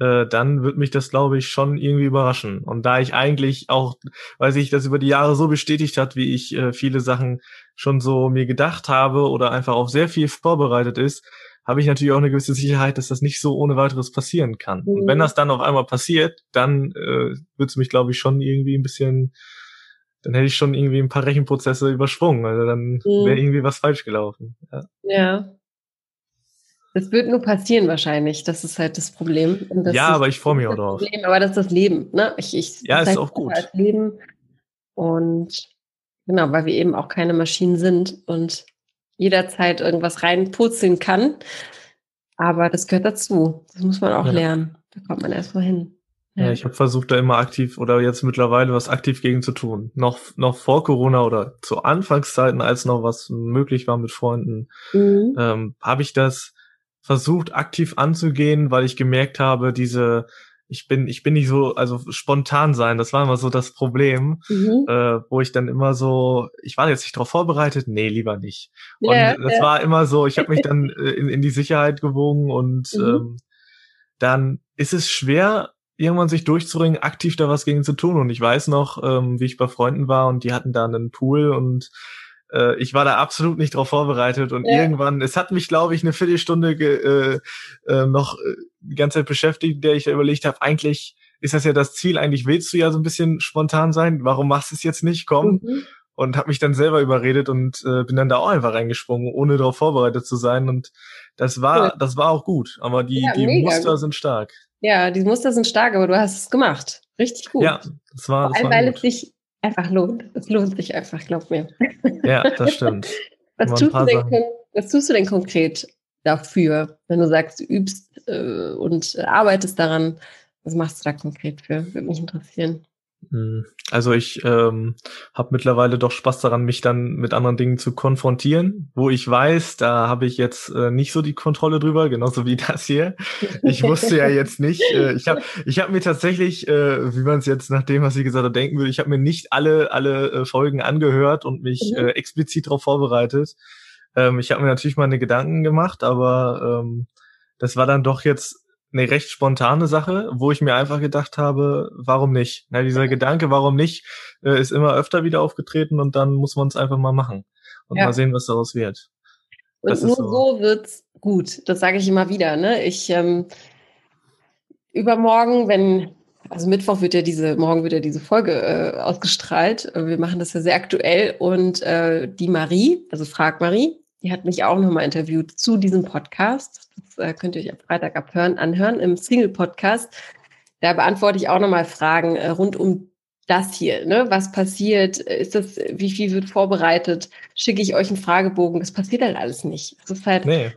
Speaker 2: äh, dann wird mich das, glaube ich, schon irgendwie überraschen. Und da ich eigentlich auch, weil sich das über die Jahre so bestätigt hat, wie ich äh, viele Sachen schon so mir gedacht habe oder einfach auf sehr viel vorbereitet ist, habe ich natürlich auch eine gewisse Sicherheit, dass das nicht so ohne weiteres passieren kann. Mhm. Und wenn mhm. das dann auf einmal passiert, dann äh, wird es mich, glaube ich, schon irgendwie ein bisschen dann hätte ich schon irgendwie ein paar Rechenprozesse übersprungen. Also dann mhm. wäre irgendwie was falsch gelaufen.
Speaker 1: Ja. ja. Das wird nur passieren wahrscheinlich. Das ist halt das Problem.
Speaker 2: Das ja, aber ich freue mich auch drauf.
Speaker 1: Problem, aber das ist das Leben. Ne? Ich, ich,
Speaker 2: ja, ist auch gut.
Speaker 1: Leben. Und genau, weil wir eben auch keine Maschinen sind und jederzeit irgendwas reinpurzeln kann. Aber das gehört dazu. Das muss man auch ja. lernen. Da kommt man erst mal hin.
Speaker 2: Ja, ja ich habe versucht, da immer aktiv oder jetzt mittlerweile was aktiv gegen zu tun. Noch, noch vor Corona oder zu Anfangszeiten, als noch was möglich war mit Freunden, mhm. ähm, habe ich das versucht, aktiv anzugehen, weil ich gemerkt habe, diese ich bin, ich bin nicht so, also spontan sein, das war immer so das Problem, mhm. äh, wo ich dann immer so, ich war jetzt nicht darauf vorbereitet, nee, lieber nicht. Und yeah, das yeah. war immer so, ich habe mich dann *laughs* äh, in, in die Sicherheit gewogen und mhm. ähm, dann ist es schwer, irgendwann sich durchzuringen, aktiv da was gegen zu tun. Und ich weiß noch, ähm, wie ich bei Freunden war und die hatten da einen Pool und äh, ich war da absolut nicht drauf vorbereitet und ja. irgendwann, es hat mich, glaube ich, eine Viertelstunde ge, äh, äh, noch äh, die ganze Zeit beschäftigt, der ich überlegt habe, eigentlich ist das ja das Ziel, eigentlich willst du ja so ein bisschen spontan sein, warum machst du es jetzt nicht, komm. Mhm. Und habe mich dann selber überredet und äh, bin dann da auch einfach reingesprungen, ohne darauf vorbereitet zu sein. Und das war, ja. das war auch gut. Aber die, ja, die Muster sind stark.
Speaker 1: Ja, die Muster sind stark, aber du hast es gemacht. Richtig gut.
Speaker 2: Ja, das war.
Speaker 1: Vor allem, weil es sich einfach lohnt. Es lohnt sich einfach, glaub mir.
Speaker 2: Ja, das *laughs* stimmt.
Speaker 1: was, tust du denn, was tust du denn konkret dafür, wenn du sagst, du übst äh, und arbeitest daran? Was machst du da konkret für? Würde mich interessieren.
Speaker 2: Hm. Also ich ähm, habe mittlerweile doch Spaß daran, mich dann mit anderen Dingen zu konfrontieren, wo ich weiß, da habe ich jetzt äh, nicht so die Kontrolle drüber, genauso wie das hier. Ich wusste ja jetzt nicht, äh, ich habe ich hab mir tatsächlich, äh, wie man es jetzt nach dem, was ich gesagt habe, denken würde, ich habe mir nicht alle alle äh, Folgen angehört und mich mhm. äh, explizit darauf vorbereitet. Ähm, ich habe mir natürlich meine Gedanken gemacht, aber ähm, das war dann doch jetzt eine recht spontane Sache, wo ich mir einfach gedacht habe, warum nicht? Na, dieser Gedanke, warum nicht, äh, ist immer öfter wieder aufgetreten und dann muss man es einfach mal machen und ja. mal sehen, was daraus wird.
Speaker 1: Und das nur so. so wird's gut. Das sage ich immer wieder. Ne? Ich ähm, übermorgen, wenn also Mittwoch wird ja diese, morgen wird ja diese Folge äh, ausgestrahlt. Wir machen das ja sehr aktuell und äh, die Marie, also Frag Marie, die hat mich auch nochmal interviewt zu diesem Podcast. Das äh, könnt ihr euch am Freitag abhören, anhören im Single-Podcast. Da beantworte ich auch nochmal Fragen äh, rund um das hier. Ne? Was passiert? Ist das, wie viel wird vorbereitet? Schicke ich euch einen Fragebogen? Das passiert halt alles nicht. Das ist halt, nee.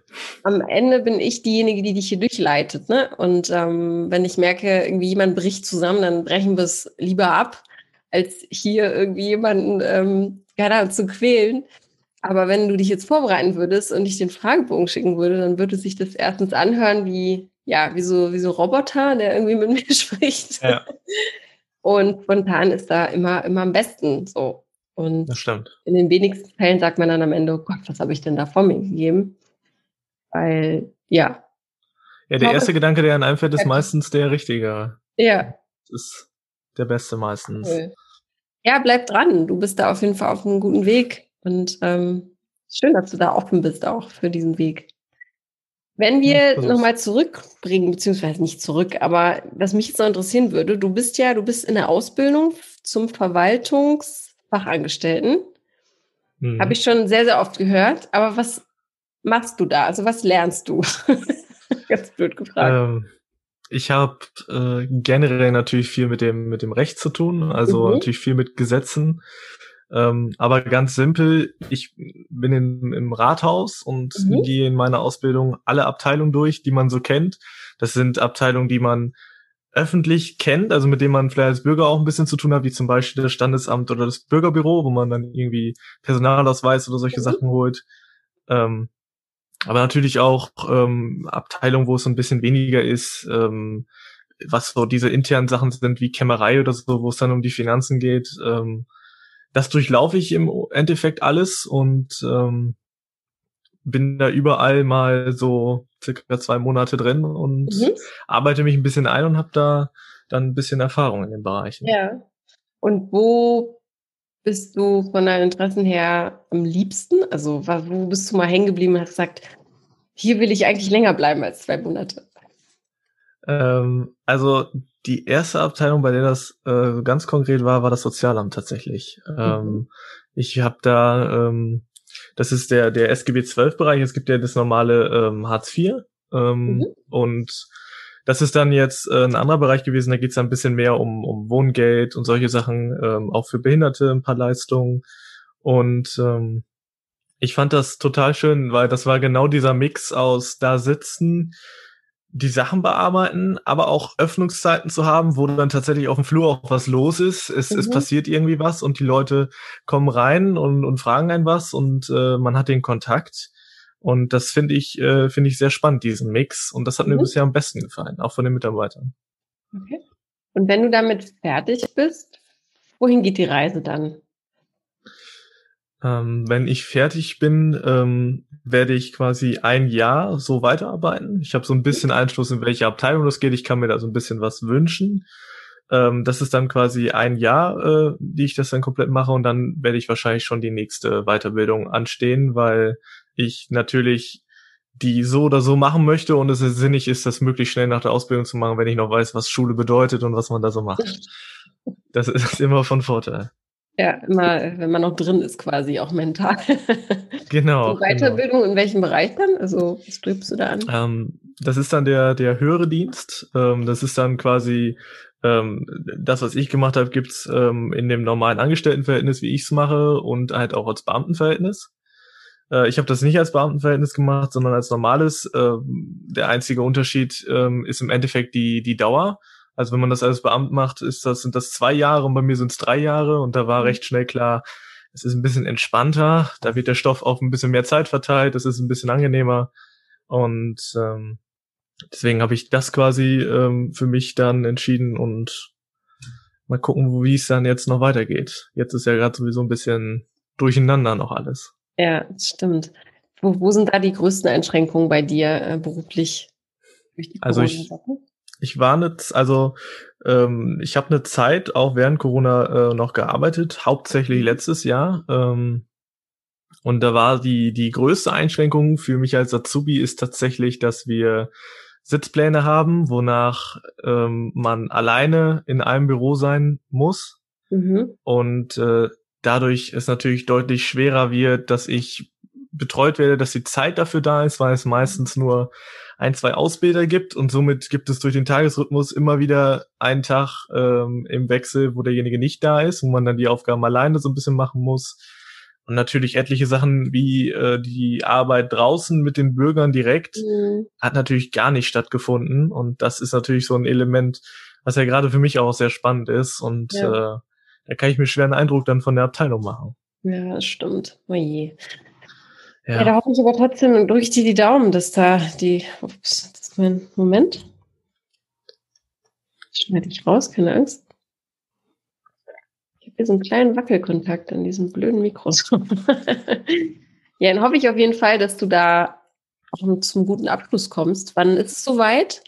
Speaker 1: am Ende bin ich diejenige, die dich hier durchleitet. Ne? Und ähm, wenn ich merke, irgendwie jemand bricht zusammen, dann brechen wir es lieber ab, als hier irgendwie jemanden ähm, ja, zu quälen. Aber wenn du dich jetzt vorbereiten würdest und ich den Fragebogen schicken würde, dann würde sich das erstens anhören wie, ja, wie so, wie so Roboter, der irgendwie mit *laughs* mir spricht. Ja. Und spontan ist da immer, immer am besten so. Und
Speaker 2: das stimmt.
Speaker 1: in den wenigsten Fällen sagt man dann am Ende, oh Gott, was habe ich denn da vor mir gegeben? Weil, ja.
Speaker 2: Ja, der erste Gedanke, der an einfällt, ist meistens der richtige.
Speaker 1: Ja.
Speaker 2: Das ist der beste meistens. Cool.
Speaker 1: Ja, bleib dran. Du bist da auf jeden Fall auf einem guten Weg. Und ähm, schön, dass du da offen bist auch für diesen Weg. Wenn wir nochmal zurückbringen, beziehungsweise nicht zurück, aber was mich jetzt noch interessieren würde, du bist ja, du bist in der Ausbildung zum Verwaltungsfachangestellten. Mhm. Habe ich schon sehr, sehr oft gehört. Aber was machst du da? Also was lernst du? *laughs* Ganz blöd gefragt. Ähm,
Speaker 2: ich habe äh, generell natürlich viel mit dem mit dem Recht zu tun, also mhm. natürlich viel mit Gesetzen. Ähm, aber ganz simpel, ich bin in, im Rathaus und mhm. gehe in meiner Ausbildung alle Abteilungen durch, die man so kennt. Das sind Abteilungen, die man öffentlich kennt, also mit denen man vielleicht als Bürger auch ein bisschen zu tun hat, wie zum Beispiel das Standesamt oder das Bürgerbüro, wo man dann irgendwie Personalausweis oder solche mhm. Sachen holt. Ähm, aber natürlich auch ähm, Abteilungen, wo es so ein bisschen weniger ist, ähm, was so diese internen Sachen sind wie Kämmerei oder so, wo es dann um die Finanzen geht. Ähm, das durchlaufe ich im Endeffekt alles und ähm, bin da überall mal so circa zwei Monate drin und mhm. arbeite mich ein bisschen ein und habe da dann ein bisschen Erfahrung in den Bereichen.
Speaker 1: Ja. Und wo bist du von deinen Interessen her am liebsten? Also wo bist du mal hängen geblieben und hast gesagt, hier will ich eigentlich länger bleiben als zwei Monate?
Speaker 2: Ähm, also die erste Abteilung, bei der das äh, ganz konkret war, war das Sozialamt tatsächlich. Mhm. Ähm, ich habe da, ähm, das ist der der SGB 12 Bereich. Es gibt ja das normale ähm, Hartz IV ähm, mhm. und das ist dann jetzt äh, ein anderer Bereich gewesen. Da geht es ein bisschen mehr um, um Wohngeld und solche Sachen, ähm, auch für Behinderte ein paar Leistungen. Und ich fand das total schön, weil das war genau dieser Mix aus da sitzen, die Sachen bearbeiten, aber auch Öffnungszeiten zu haben, wo dann tatsächlich auf dem Flur auch was los ist. Es, mhm. es passiert irgendwie was und die Leute kommen rein und, und fragen ein was und äh, man hat den Kontakt. Und das finde ich, äh, finde ich sehr spannend, diesen Mix. Und das hat mhm. mir bisher am besten gefallen, auch von den Mitarbeitern.
Speaker 1: Okay. Und wenn du damit fertig bist, wohin geht die Reise dann?
Speaker 2: Ähm, wenn ich fertig bin, ähm, werde ich quasi ein Jahr so weiterarbeiten. Ich habe so ein bisschen Einfluss, in welche Abteilung das geht. Ich kann mir da so ein bisschen was wünschen. Ähm, das ist dann quasi ein Jahr, äh, die ich das dann komplett mache und dann werde ich wahrscheinlich schon die nächste Weiterbildung anstehen, weil ich natürlich die so oder so machen möchte und es sinnig ist, das möglichst schnell nach der Ausbildung zu machen, wenn ich noch weiß, was Schule bedeutet und was man da so macht. Das ist *laughs* immer von Vorteil.
Speaker 1: Ja, immer, wenn man noch drin ist, quasi auch mental. *laughs*
Speaker 2: Genau.
Speaker 1: Die Weiterbildung genau. in welchem Bereich dann? Also, was strebst du da an?
Speaker 2: Ähm, das ist dann der, der höhere Dienst. Ähm, das ist dann quasi ähm, das, was ich gemacht habe, gibt's ähm, in dem normalen Angestelltenverhältnis, wie ich's mache, und halt auch als Beamtenverhältnis. Äh, ich habe das nicht als Beamtenverhältnis gemacht, sondern als normales. Äh, der einzige Unterschied ähm, ist im Endeffekt die, die Dauer. Also wenn man das als Beamt macht, ist das, sind das zwei Jahre und bei mir sind es drei Jahre und da war mhm. recht schnell klar, es ist ein bisschen entspannter, da wird der Stoff auf ein bisschen mehr Zeit verteilt, es ist ein bisschen angenehmer und ähm, deswegen habe ich das quasi ähm, für mich dann entschieden und mal gucken, wie es dann jetzt noch weitergeht. Jetzt ist ja gerade sowieso ein bisschen durcheinander noch alles.
Speaker 1: Ja, stimmt. Wo, wo sind da die größten Einschränkungen bei dir äh, beruflich?
Speaker 2: also ich, ich war nicht, also ähm, ich habe eine Zeit auch während Corona äh, noch gearbeitet, hauptsächlich mhm. letztes Jahr. Ähm, und da war die die größte Einschränkung für mich als Azubi ist tatsächlich, dass wir Sitzpläne haben, wonach ähm, man alleine in einem Büro sein muss. Mhm. Und äh, dadurch es natürlich deutlich schwerer wird, dass ich betreut werde, dass die Zeit dafür da ist, weil es meistens nur ein, zwei Ausbilder gibt und somit gibt es durch den Tagesrhythmus immer wieder einen Tag ähm, im Wechsel, wo derjenige nicht da ist, wo man dann die Aufgaben alleine so ein bisschen machen muss. Und natürlich etliche Sachen wie äh, die Arbeit draußen mit den Bürgern direkt mhm. hat natürlich gar nicht stattgefunden. Und das ist natürlich so ein Element, was ja gerade für mich auch sehr spannend ist. Und ja. äh, da kann ich mir schwer einen Eindruck dann von der Abteilung machen.
Speaker 1: Ja, das stimmt. Oje. Ja. ja, da hoffe ich aber trotzdem und drücke ich dir die Daumen, dass da die. Ups, das ist mein Moment. Schneide ich raus, keine Angst. Ich habe hier so einen kleinen Wackelkontakt an diesem blöden Mikro. *laughs* ja, dann hoffe ich auf jeden Fall, dass du da auch zum guten Abschluss kommst. Wann ist es soweit?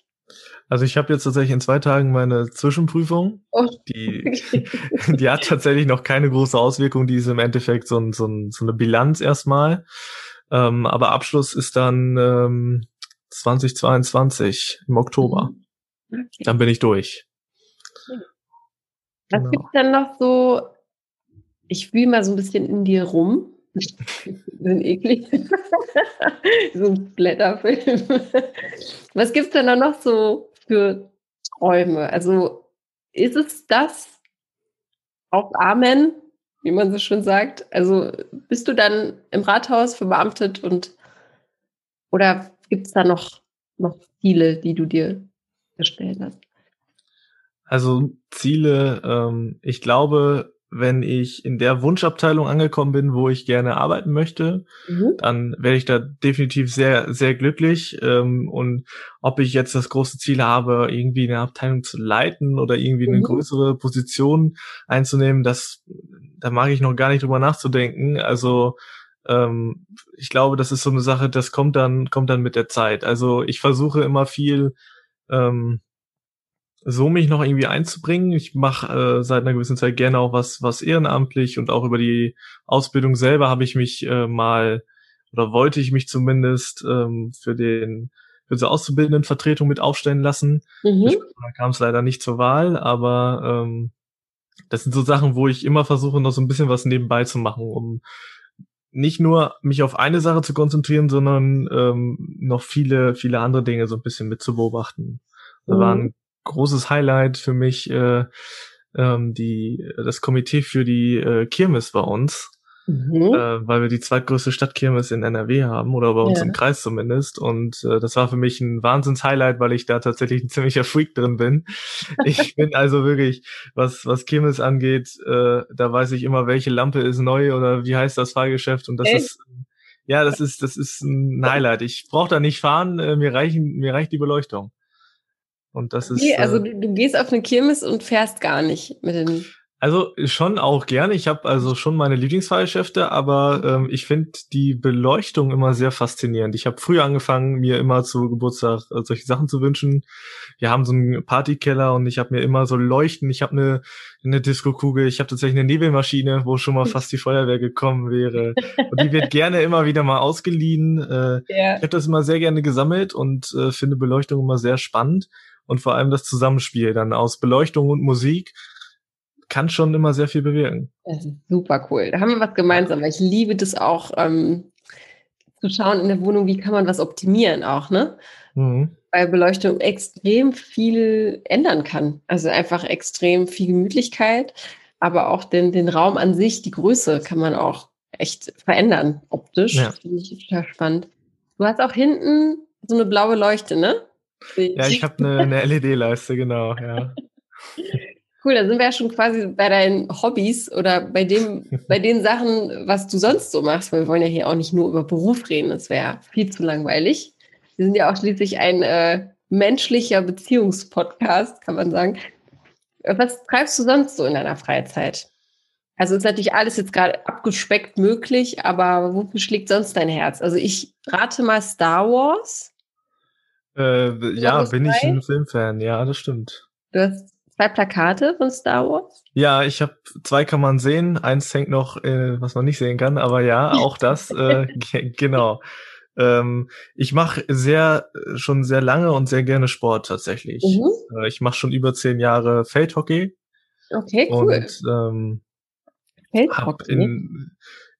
Speaker 2: Also ich habe jetzt tatsächlich in zwei Tagen meine Zwischenprüfung. Oh. Die, *laughs* die hat tatsächlich noch keine große Auswirkung. Die ist im Endeffekt so, ein, so, ein, so eine Bilanz erstmal. Ähm, aber Abschluss ist dann ähm, 2022 im Oktober. Okay. Dann bin ich durch.
Speaker 1: Was genau. gibt's dann noch so? Ich wühle mal so ein bisschen in dir rum. *laughs* sind eklig. *laughs* so ein Blätterfilm. Was gibt's denn da noch so für Träume? Also ist es das auch Amen, wie man so schön sagt? Also bist du dann im Rathaus verbeamtet und oder gibt es da noch, noch Ziele, die du dir gestellt hast?
Speaker 2: Also Ziele, ähm, ich glaube, wenn ich in der Wunschabteilung angekommen bin, wo ich gerne arbeiten möchte, mhm. dann werde ich da definitiv sehr, sehr glücklich. Ähm, und ob ich jetzt das große Ziel habe, irgendwie eine Abteilung zu leiten oder irgendwie eine mhm. größere Position einzunehmen, das, da mag ich noch gar nicht drüber nachzudenken. Also ähm, ich glaube, das ist so eine Sache, das kommt dann, kommt dann mit der Zeit. Also ich versuche immer viel ähm, so mich noch irgendwie einzubringen. Ich mache äh, seit einer gewissen Zeit gerne auch was, was ehrenamtlich und auch über die Ausbildung selber habe ich mich äh, mal oder wollte ich mich zumindest ähm, für den für so Auszubildendenvertretung mit aufstellen lassen. Mhm. Da kam es leider nicht zur Wahl, aber ähm, das sind so Sachen, wo ich immer versuche, noch so ein bisschen was nebenbei zu machen, um nicht nur mich auf eine Sache zu konzentrieren, sondern ähm, noch viele, viele andere Dinge so ein bisschen mit zu beobachten. Da mhm. war ein großes Highlight für mich äh, ähm, die das Komitee für die äh, Kirmes bei uns Mhm. Äh, weil wir die zweitgrößte Stadtkirmes in NRW haben oder bei uns ja. im Kreis zumindest. Und äh, das war für mich ein Wahnsinns-Highlight, weil ich da tatsächlich ein ziemlicher Freak drin bin. *laughs* ich bin also wirklich, was, was Kirmes angeht, äh, da weiß ich immer, welche Lampe ist neu oder wie heißt das Fahrgeschäft. Und das Echt? ist, ja, das ist, das ist ein Highlight. Ich brauche da nicht fahren, äh, mir reichen, mir reicht die Beleuchtung. Und das ist.
Speaker 1: Okay, also äh, du, du gehst auf eine Kirmes und fährst gar nicht mit den
Speaker 2: also schon auch gerne. Ich habe also schon meine Lieblingsfahrgeschäfte, aber ähm, ich finde die Beleuchtung immer sehr faszinierend. Ich habe früher angefangen, mir immer zu Geburtstag äh, solche Sachen zu wünschen. Wir haben so einen Partykeller und ich habe mir immer so Leuchten. Ich habe eine eine Disco-Kugel. Ich habe tatsächlich eine Nebelmaschine, wo schon mal *laughs* fast die Feuerwehr gekommen wäre. Und die wird gerne immer wieder mal ausgeliehen. Äh, *laughs* yeah. Ich habe das immer sehr gerne gesammelt und äh, finde Beleuchtung immer sehr spannend und vor allem das Zusammenspiel dann aus Beleuchtung und Musik kann schon immer sehr viel bewirken.
Speaker 1: Das ist super cool. Da haben wir was gemeinsam, weil ich liebe das auch ähm, zu schauen in der Wohnung, wie kann man was optimieren auch, ne? Mhm. Weil Beleuchtung extrem viel ändern kann. Also einfach extrem viel Gemütlichkeit, aber auch den, den Raum an sich, die Größe kann man auch echt verändern, optisch. Ja. Finde ich total spannend. Du hast auch hinten so eine blaue Leuchte, ne?
Speaker 2: Ja, ich habe eine, eine LED-Leiste, genau, ja. *laughs*
Speaker 1: Cool, da sind wir ja schon quasi bei deinen Hobbys oder bei dem, *laughs* bei den Sachen, was du sonst so machst, weil wir wollen ja hier auch nicht nur über Beruf reden, das wäre viel zu langweilig. Wir sind ja auch schließlich ein äh, menschlicher Beziehungspodcast, kann man sagen. Was treibst du sonst so in deiner Freizeit? Also ist natürlich alles jetzt gerade abgespeckt möglich, aber wofür schlägt sonst dein Herz? Also ich rate mal Star Wars.
Speaker 2: Äh, ja, bin ich ein Filmfan, ja, das stimmt.
Speaker 1: Du hast zwei Plakate von Star Wars?
Speaker 2: Ja, ich habe zwei kann man sehen. Eins hängt noch, äh, was man nicht sehen kann, aber ja, auch das, äh, *laughs* genau. Ähm, ich mache sehr, schon sehr lange und sehr gerne Sport tatsächlich. Mhm. Äh, ich mache schon über zehn Jahre Feldhockey.
Speaker 1: Okay, cool. Und ähm,
Speaker 2: Feldhockey. In,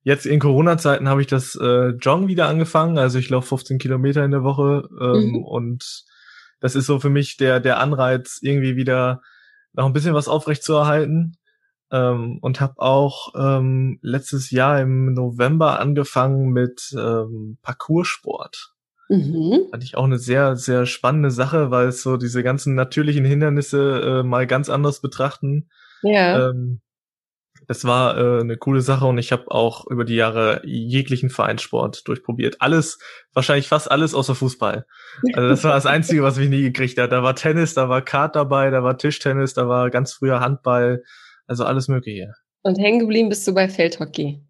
Speaker 2: jetzt in Corona-Zeiten habe ich das äh, Joggen wieder angefangen. Also ich laufe 15 Kilometer in der Woche ähm, mhm. und das ist so für mich der der Anreiz, irgendwie wieder noch ein bisschen was aufrecht zu erhalten. Ähm, und habe auch ähm, letztes Jahr im November angefangen mit ähm, Parcoursport. Mhm. Fand ich auch eine sehr, sehr spannende Sache, weil es so diese ganzen natürlichen Hindernisse äh, mal ganz anders betrachten. Ja. Ähm, das war äh, eine coole Sache und ich habe auch über die Jahre jeglichen Vereinssport durchprobiert. Alles, wahrscheinlich fast alles außer Fußball. Also das war das Einzige, was mich nie gekriegt hat. Da war Tennis, da war Kart dabei, da war Tischtennis, da war ganz früher Handball, also alles Mögliche.
Speaker 1: Und hängen geblieben bist du bei Feldhockey?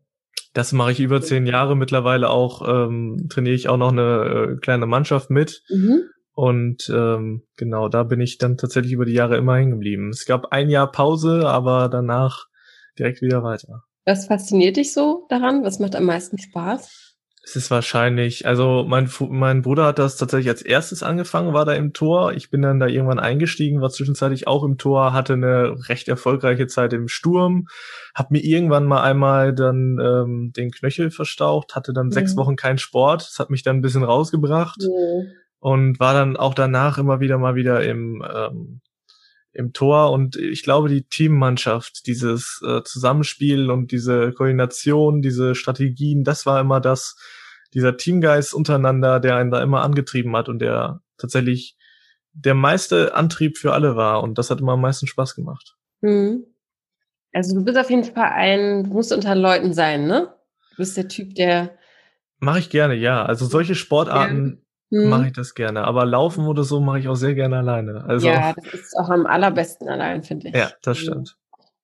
Speaker 2: Das mache ich über zehn Jahre mittlerweile auch. Ähm, trainiere ich auch noch eine äh, kleine Mannschaft mit. Mhm. Und ähm, genau, da bin ich dann tatsächlich über die Jahre immer hängen geblieben. Es gab ein Jahr Pause, aber danach direkt wieder weiter.
Speaker 1: Was fasziniert dich so daran? Was macht am meisten Spaß?
Speaker 2: Es ist wahrscheinlich, also mein, mein Bruder hat das tatsächlich als erstes angefangen, war da im Tor. Ich bin dann da irgendwann eingestiegen, war zwischenzeitlich auch im Tor, hatte eine recht erfolgreiche Zeit im Sturm, hab mir irgendwann mal einmal dann ähm, den Knöchel verstaucht, hatte dann mhm. sechs Wochen keinen Sport, das hat mich dann ein bisschen rausgebracht mhm. und war dann auch danach immer wieder mal wieder im ähm, im Tor und ich glaube, die Teammannschaft, dieses äh, Zusammenspiel und diese Koordination, diese Strategien, das war immer das, dieser Teamgeist untereinander, der einen da immer angetrieben hat und der tatsächlich der meiste Antrieb für alle war und das hat immer am meisten Spaß gemacht. Mhm.
Speaker 1: Also du bist auf jeden Fall ein, du musst unter Leuten sein, ne? Du bist der Typ, der
Speaker 2: Mache ich gerne, ja. Also solche Sportarten, hm. mache ich das gerne. Aber laufen oder so mache ich auch sehr gerne alleine. Also,
Speaker 1: ja, das ist auch am allerbesten allein, finde ich.
Speaker 2: Ja, das stimmt.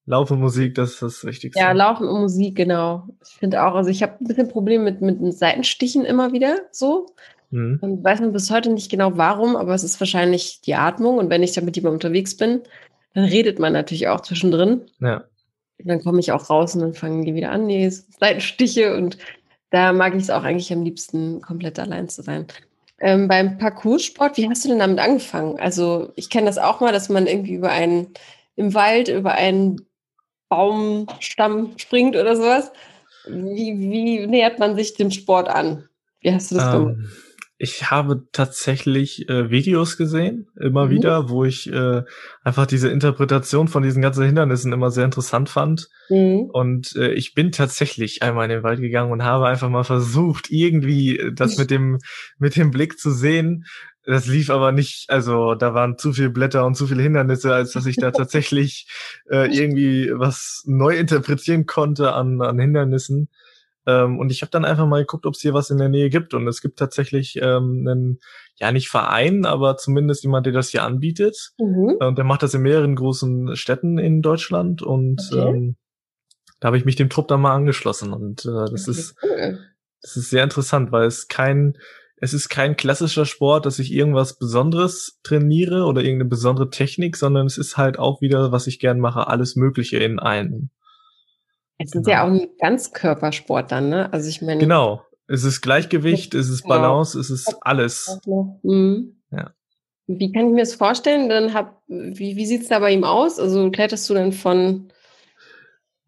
Speaker 2: Laufen und Musik, das ist das Wichtigste.
Speaker 1: Ja, Laufen und Musik, genau. Ich finde auch, also ich habe ein bisschen Probleme mit, mit Seitenstichen immer wieder so. Mhm. Und weiß man bis heute nicht genau warum, aber es ist wahrscheinlich die Atmung. Und wenn ich dann mit jemandem unterwegs bin, dann redet man natürlich auch zwischendrin. Ja. Und dann komme ich auch raus und dann fangen die wieder an, nee, Seitenstiche und da mag ich es auch eigentlich am liebsten, komplett allein zu sein. Ähm, beim Parcoursport, wie hast du denn damit angefangen? Also ich kenne das auch mal, dass man irgendwie über einen im Wald über einen Baumstamm springt oder sowas. Wie, wie nähert man sich dem Sport an? Wie hast du das ähm, gemacht?
Speaker 2: Ich habe tatsächlich äh, Videos gesehen, immer mhm. wieder, wo ich äh, einfach diese Interpretation von diesen ganzen Hindernissen immer sehr interessant fand. Mhm. Und äh, ich bin tatsächlich einmal in den Wald gegangen und habe einfach mal versucht, irgendwie äh, das mit dem, mit dem Blick zu sehen. Das lief aber nicht, also da waren zu viele Blätter und zu viele Hindernisse, als dass ich da *laughs* tatsächlich äh, irgendwie was neu interpretieren konnte an, an Hindernissen. Ähm, und ich habe dann einfach mal geguckt, ob es hier was in der Nähe gibt. Und es gibt tatsächlich ähm, einen, ja nicht Verein, aber zumindest jemand, der das hier anbietet. Mhm. Und der macht das in mehreren großen Städten in Deutschland. Und okay. ähm, da habe ich mich dem Trupp dann mal angeschlossen. Und äh, das okay, ist cool. das ist sehr interessant, weil es kein es ist kein klassischer Sport, dass ich irgendwas Besonderes trainiere oder irgendeine besondere Technik, sondern es ist halt auch wieder, was ich gern mache, alles Mögliche in einem.
Speaker 1: Es ist genau. ja auch ein Ganzkörpersport dann, ne? Also ich meine.
Speaker 2: Genau. Es ist Gleichgewicht, es ist Balance, es ist alles.
Speaker 1: Mhm. Ja. Wie kann ich mir das vorstellen? Dann hab, wie, wie sieht's da bei ihm aus? Also kletterst du denn von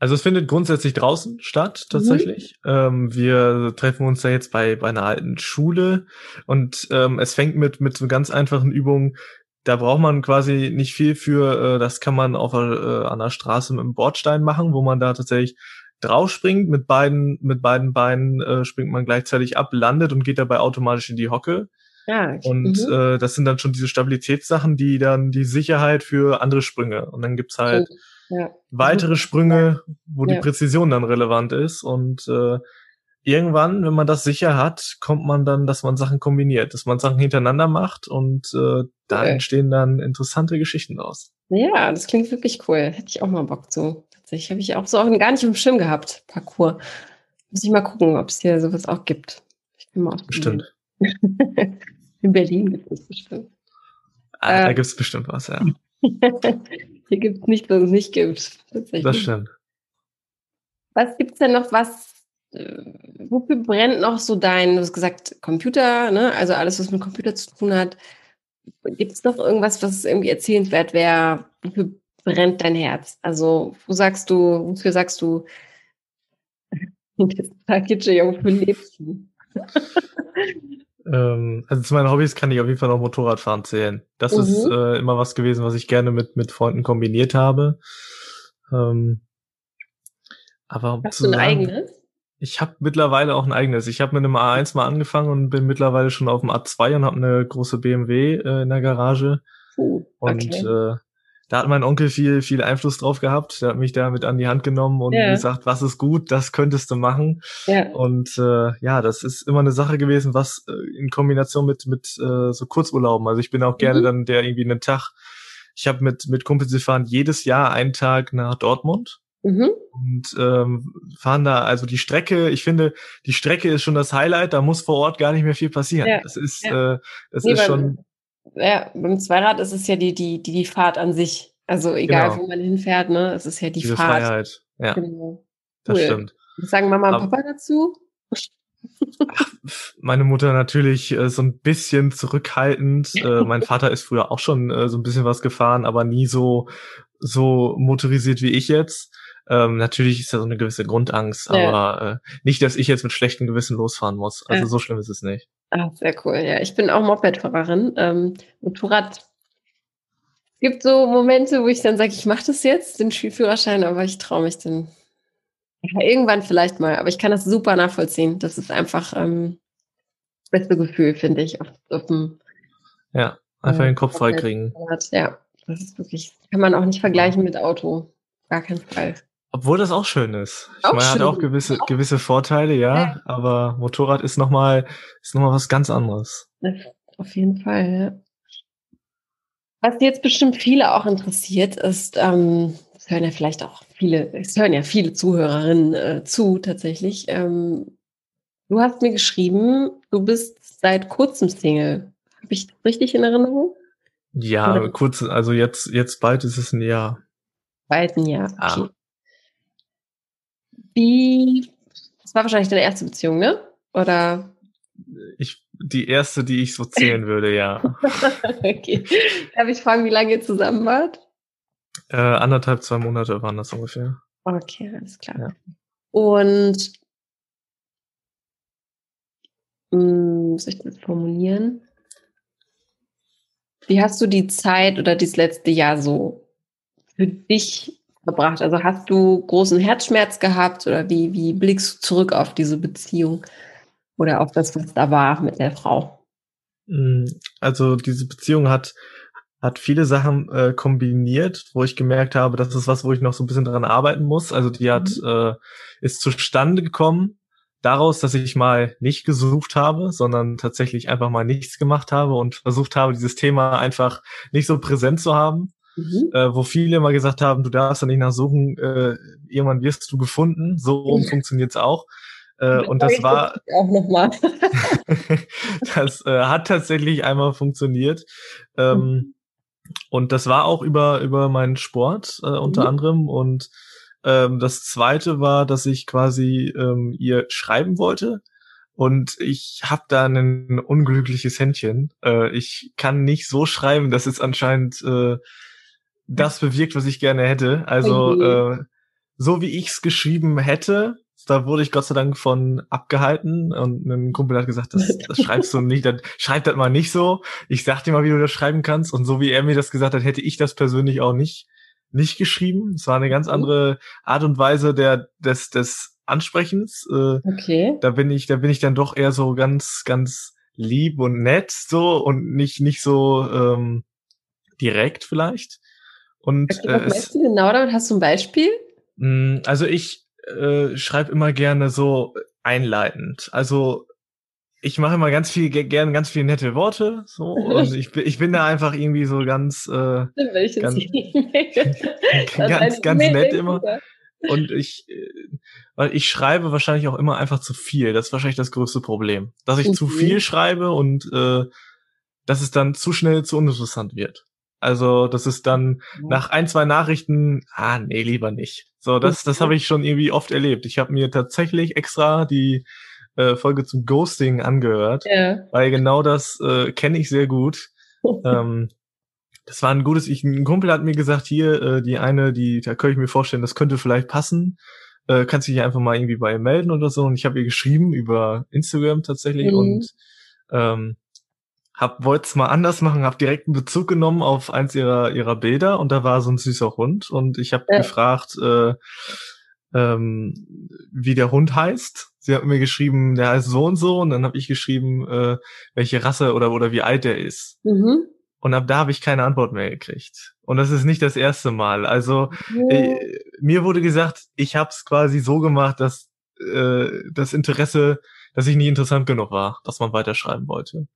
Speaker 2: also es findet grundsätzlich draußen statt, tatsächlich. Mhm. Ähm, wir treffen uns da jetzt bei, bei einer alten Schule und ähm, es fängt mit, mit so ganz einfachen Übungen. Da braucht man quasi nicht viel für, äh, das kann man auf äh, an der Straße mit einem Bordstein machen, wo man da tatsächlich drauf springt, mit beiden, mit beiden Beinen äh, springt man gleichzeitig ab, landet und geht dabei automatisch in die Hocke. Ja. Und mhm. äh, das sind dann schon diese Stabilitätssachen, die dann die Sicherheit für andere Sprünge. Und dann gibt's halt. Okay ja. weitere Sprünge, wo ja. die Präzision dann relevant ist. Und äh, irgendwann, wenn man das sicher hat, kommt man dann, dass man Sachen kombiniert, dass man Sachen hintereinander macht und äh, da okay. entstehen dann interessante Geschichten daraus.
Speaker 1: Ja, das klingt wirklich cool. Hätte ich auch mal Bock zu. Tatsächlich habe ich auch so auch gar nicht im Schirm gehabt, Parcours. Muss ich mal gucken, ob es hier sowas auch gibt. Ich bin mal
Speaker 2: Bestimmt. *laughs*
Speaker 1: In Berlin gibt es bestimmt.
Speaker 2: Ah, äh, da gibt es bestimmt was, ja. *laughs*
Speaker 1: Hier gibt es nicht, was es nicht gibt.
Speaker 2: Das stimmt.
Speaker 1: Was gibt es denn noch, was, äh, wofür brennt noch so dein, du hast gesagt, Computer, ne? also alles, was mit Computer zu tun hat. Gibt es noch irgendwas, was irgendwie erzählenswert wäre? Wofür brennt dein Herz? Also, wo sagst du, wofür sagst du, *laughs* wofür lebst du? *laughs*
Speaker 2: Ähm, also zu meinen Hobbys kann ich auf jeden Fall noch Motorradfahren zählen. Das mhm. ist äh, immer was gewesen, was ich gerne mit, mit Freunden kombiniert habe. Ähm, aber
Speaker 1: Hast du ein eigenes?
Speaker 2: Ich habe mittlerweile auch ein eigenes. Ich habe mit einem A1 mal angefangen und bin mittlerweile schon auf dem A2 und habe eine große BMW äh, in der Garage. Uh, okay. Und äh, da hat mein Onkel viel, viel Einfluss drauf gehabt. Der hat mich da mit an die Hand genommen und ja. gesagt, was ist gut, das könntest du machen. Ja. Und äh, ja, das ist immer eine Sache gewesen, was äh, in Kombination mit, mit äh, so Kurzurlauben. Also ich bin auch gerne mhm. dann der irgendwie einen Tag, ich habe mit, mit Kumpels, wir fahren jedes Jahr einen Tag nach Dortmund. Mhm. Und ähm, fahren da, also die Strecke, ich finde, die Strecke ist schon das Highlight, da muss vor Ort gar nicht mehr viel passieren. Ja. Das ist, ja. äh, das nee, ist schon
Speaker 1: ja, beim Zweirad ist es ja die, die, die, die Fahrt an sich. Also egal, genau. wo man hinfährt, ne? Es ist ja die Diese Fahrt.
Speaker 2: Freiheit. Ja. Genau. Das stimmt.
Speaker 1: Was sagen Mama und Papa dazu?
Speaker 2: meine Mutter natürlich äh, so ein bisschen zurückhaltend. Äh, mein *laughs* Vater ist früher auch schon äh, so ein bisschen was gefahren, aber nie so so motorisiert wie ich jetzt. Ähm, natürlich ist da so eine gewisse Grundangst, ja. aber äh, nicht, dass ich jetzt mit schlechtem Gewissen losfahren muss. Also ja. so schlimm ist es nicht.
Speaker 1: Ah, sehr cool. Ja, ich bin auch Mopedfahrerin. Ähm, Motorrad. Es gibt so Momente, wo ich dann sage, ich mache das jetzt, den Spielführerschein, aber ich traue mich dann ja, irgendwann vielleicht mal. Aber ich kann das super nachvollziehen. Das ist einfach ähm, das beste Gefühl, finde ich, auf, auf dem
Speaker 2: Ja, einfach den Kopf frei kriegen.
Speaker 1: Ja, das ist wirklich, kann man auch nicht vergleichen mit Auto. Gar keinen Fall.
Speaker 2: Obwohl das auch schön ist. Ich auch meine, hat auch gewisse, gewisse Vorteile, ja, ja. aber Motorrad ist nochmal, ist noch mal was ganz anderes.
Speaker 1: Auf jeden Fall, ja. Was jetzt bestimmt viele auch interessiert, ist, ähm, es hören ja vielleicht auch viele, es hören ja viele Zuhörerinnen äh, zu, tatsächlich. Ähm, du hast mir geschrieben, du bist seit kurzem Single. Habe ich das richtig in Erinnerung?
Speaker 2: Ja, Oder? kurz, also jetzt, jetzt bald ist es ein Jahr.
Speaker 1: Bald ein Jahr, okay. Ah. Wie, das war wahrscheinlich deine erste Beziehung, ne? Oder?
Speaker 2: Ich die erste, die ich so zählen *laughs* würde, ja.
Speaker 1: okay. Darf ich fragen, wie lange ihr zusammen wart?
Speaker 2: Äh, anderthalb, zwei Monate waren das ungefähr.
Speaker 1: Okay, alles klar. Ja. Und mh, hm, soll ich das formulieren? Wie hast du die Zeit oder das letzte Jahr so für dich verbracht? Also hast du großen Herzschmerz gehabt oder wie, wie blickst du zurück auf diese Beziehung oder auf das, was da war mit der Frau?
Speaker 2: Hm, also diese Beziehung hat hat viele Sachen äh, kombiniert, wo ich gemerkt habe, das ist was, wo ich noch so ein bisschen dran arbeiten muss. Also die hat mhm. äh, ist zustande gekommen daraus, dass ich mal nicht gesucht habe, sondern tatsächlich einfach mal nichts gemacht habe und versucht habe, dieses Thema einfach nicht so präsent zu haben. Mhm. Äh, wo viele immer gesagt haben, du darfst da nicht nachsuchen, äh, irgendwann wirst du gefunden. So rum mhm. funktioniert's auch. Äh, und das war
Speaker 1: auch noch mal. *laughs*
Speaker 2: das äh, hat tatsächlich einmal funktioniert. Ähm, mhm. Und das war auch über, über meinen Sport äh, unter mhm. anderem. Und ähm, das zweite war, dass ich quasi ähm, ihr schreiben wollte. Und ich habe da ein unglückliches Händchen. Äh, ich kann nicht so schreiben, dass es anscheinend äh, das bewirkt, was ich gerne hätte. Also äh, so wie ich es geschrieben hätte, da wurde ich Gott sei Dank von abgehalten und ein Kumpel hat gesagt, das, das *laughs* schreibst du nicht, das, schreib das mal nicht so. Ich sag dir mal, wie du das schreiben kannst. Und so wie er mir das gesagt hat, hätte ich das persönlich auch nicht, nicht geschrieben. Es war eine ganz andere Art und Weise der, des, des Ansprechens.
Speaker 1: Äh, okay.
Speaker 2: Da bin ich, da bin ich dann doch eher so ganz, ganz lieb und nett so und nicht, nicht so ähm, direkt vielleicht. Und
Speaker 1: okay, was äh, meinst du genau damit? Hast du ein Beispiel?
Speaker 2: Mh, mm, also ich, äh, schreibe immer gerne so einleitend. Also ich mache immer ganz viel gerne ganz viele nette Worte so und *laughs* ich bin ich bin da einfach irgendwie so ganz äh, *laughs* ganz, *laughs* ganz, ganz nett immer und ich äh, weil ich schreibe wahrscheinlich auch immer einfach zu viel das ist wahrscheinlich das größte Problem dass ich mhm. zu viel schreibe und äh, dass es dann zu schnell zu uninteressant wird also das ist dann ja. nach ein, zwei Nachrichten, ah, nee, lieber nicht. So, das, das habe ich schon irgendwie oft erlebt. Ich habe mir tatsächlich extra die äh, Folge zum Ghosting angehört, ja. weil genau das äh, kenne ich sehr gut. *laughs* ähm, das war ein gutes, ich, ein Kumpel hat mir gesagt, hier, äh, die eine, die, da könnte ich mir vorstellen, das könnte vielleicht passen. Äh, kannst du dich einfach mal irgendwie bei ihr melden oder so. Und ich habe ihr geschrieben über Instagram tatsächlich mhm. und ähm, hab wollte es mal anders machen, hab direkt einen Bezug genommen auf eins ihrer ihrer Bilder und da war so ein süßer Hund und ich habe ja. gefragt, äh, ähm, wie der Hund heißt. Sie hat mir geschrieben, der heißt so und so und dann habe ich geschrieben, äh, welche Rasse oder oder wie alt der ist. Mhm. Und ab da habe ich keine Antwort mehr gekriegt. Und das ist nicht das erste Mal. Also ja. äh, mir wurde gesagt, ich habe es quasi so gemacht, dass äh, das Interesse, dass ich nie interessant genug war, dass man weiterschreiben wollte.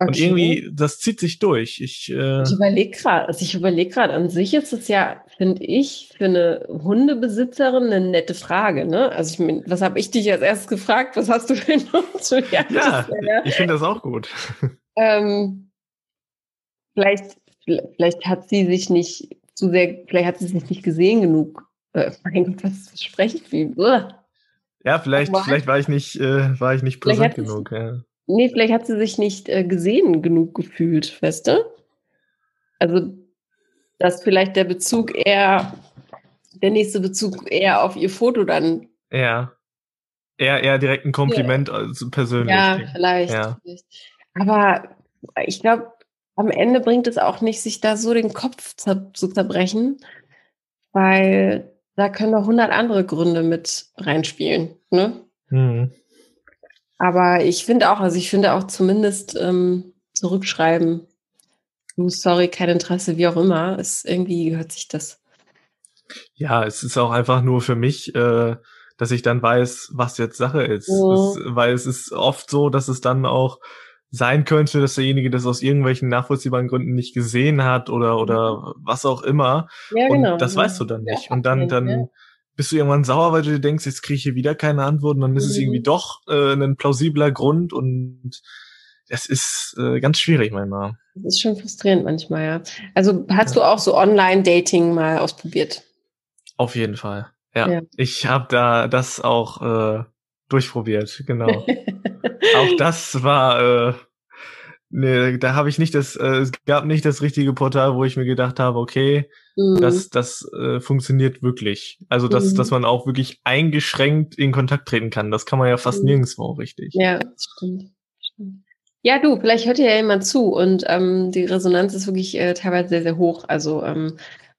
Speaker 2: Okay. Und irgendwie, das zieht sich durch. Ich, äh
Speaker 1: ich überlege gerade, also ich überlege gerade, an sich ist es ja, finde ich, für eine Hundebesitzerin eine nette Frage, ne? Also ich meine, was habe ich dich als erstes gefragt? Was hast du für einen Hund?
Speaker 2: Ja, ja ich finde das auch gut. *laughs*
Speaker 1: Ähm, vielleicht, vielleicht hat sie sich nicht zu sehr, vielleicht hat sie sich nicht gesehen genug. Äh, mein Gott, was spreche ich wie?
Speaker 2: Ja, vielleicht, vielleicht war ich nicht, äh, war ich nicht präsent genug. Ja.
Speaker 1: Nee, vielleicht hat sie sich nicht äh, gesehen genug gefühlt, weißt du? Also, dass vielleicht der Bezug eher, der nächste Bezug eher auf ihr Foto dann.
Speaker 2: Ja. Eher, eher direkt ein Kompliment ja. also persönlich.
Speaker 1: Ja, vielleicht, ja. vielleicht. Aber ich glaube, am Ende bringt es auch nicht, sich da so den Kopf zu zerbrechen, weil da können noch hundert andere Gründe mit reinspielen. Ne? Mhm. Aber ich finde auch, also ich finde auch zumindest ähm, zurückschreiben, sorry, kein Interesse, wie auch immer, ist irgendwie gehört sich das.
Speaker 2: Ja, es ist auch einfach nur für mich, äh, dass ich dann weiß, was jetzt Sache ist. Mhm. Es, weil es ist oft so, dass es dann auch sein könnte, dass derjenige das aus irgendwelchen nachvollziehbaren Gründen nicht gesehen hat oder oder was auch immer. Ja, und genau. das weißt du dann nicht. Ja, und dann, dann ja bist du irgendwann sauer, weil du dir denkst, jetzt kriege ich hier wieder keine Antworten, dann ist mhm. es irgendwie mhm. doch äh, ein plausibler Grund und es ist äh, ganz schwierig manchmal.
Speaker 1: Das ist schon frustrierend manchmal, ja. Also hast ja. du auch so Online-Dating mal ausprobiert?
Speaker 2: Auf jeden Fall. Ja. ja. Ich habe da das auch äh, durchprobiert, genau. *laughs* auch das war, äh, nee, da habe ich nicht das, äh, es gab nicht das richtige Portal, wo ich mir gedacht habe, okay, mhm. das, das äh, funktioniert wirklich. Also, dass, mhm. dass man auch wirklich eingeschränkt in Kontakt treten kann. Das kann man ja fast mhm. nirgendwo richtig.
Speaker 1: Ja, das stimmt. stimmt. Ja, du, vielleicht hört dir ja jemand zu und ähm, die Resonanz ist wirklich äh, teilweise sehr, sehr hoch. Also ähm,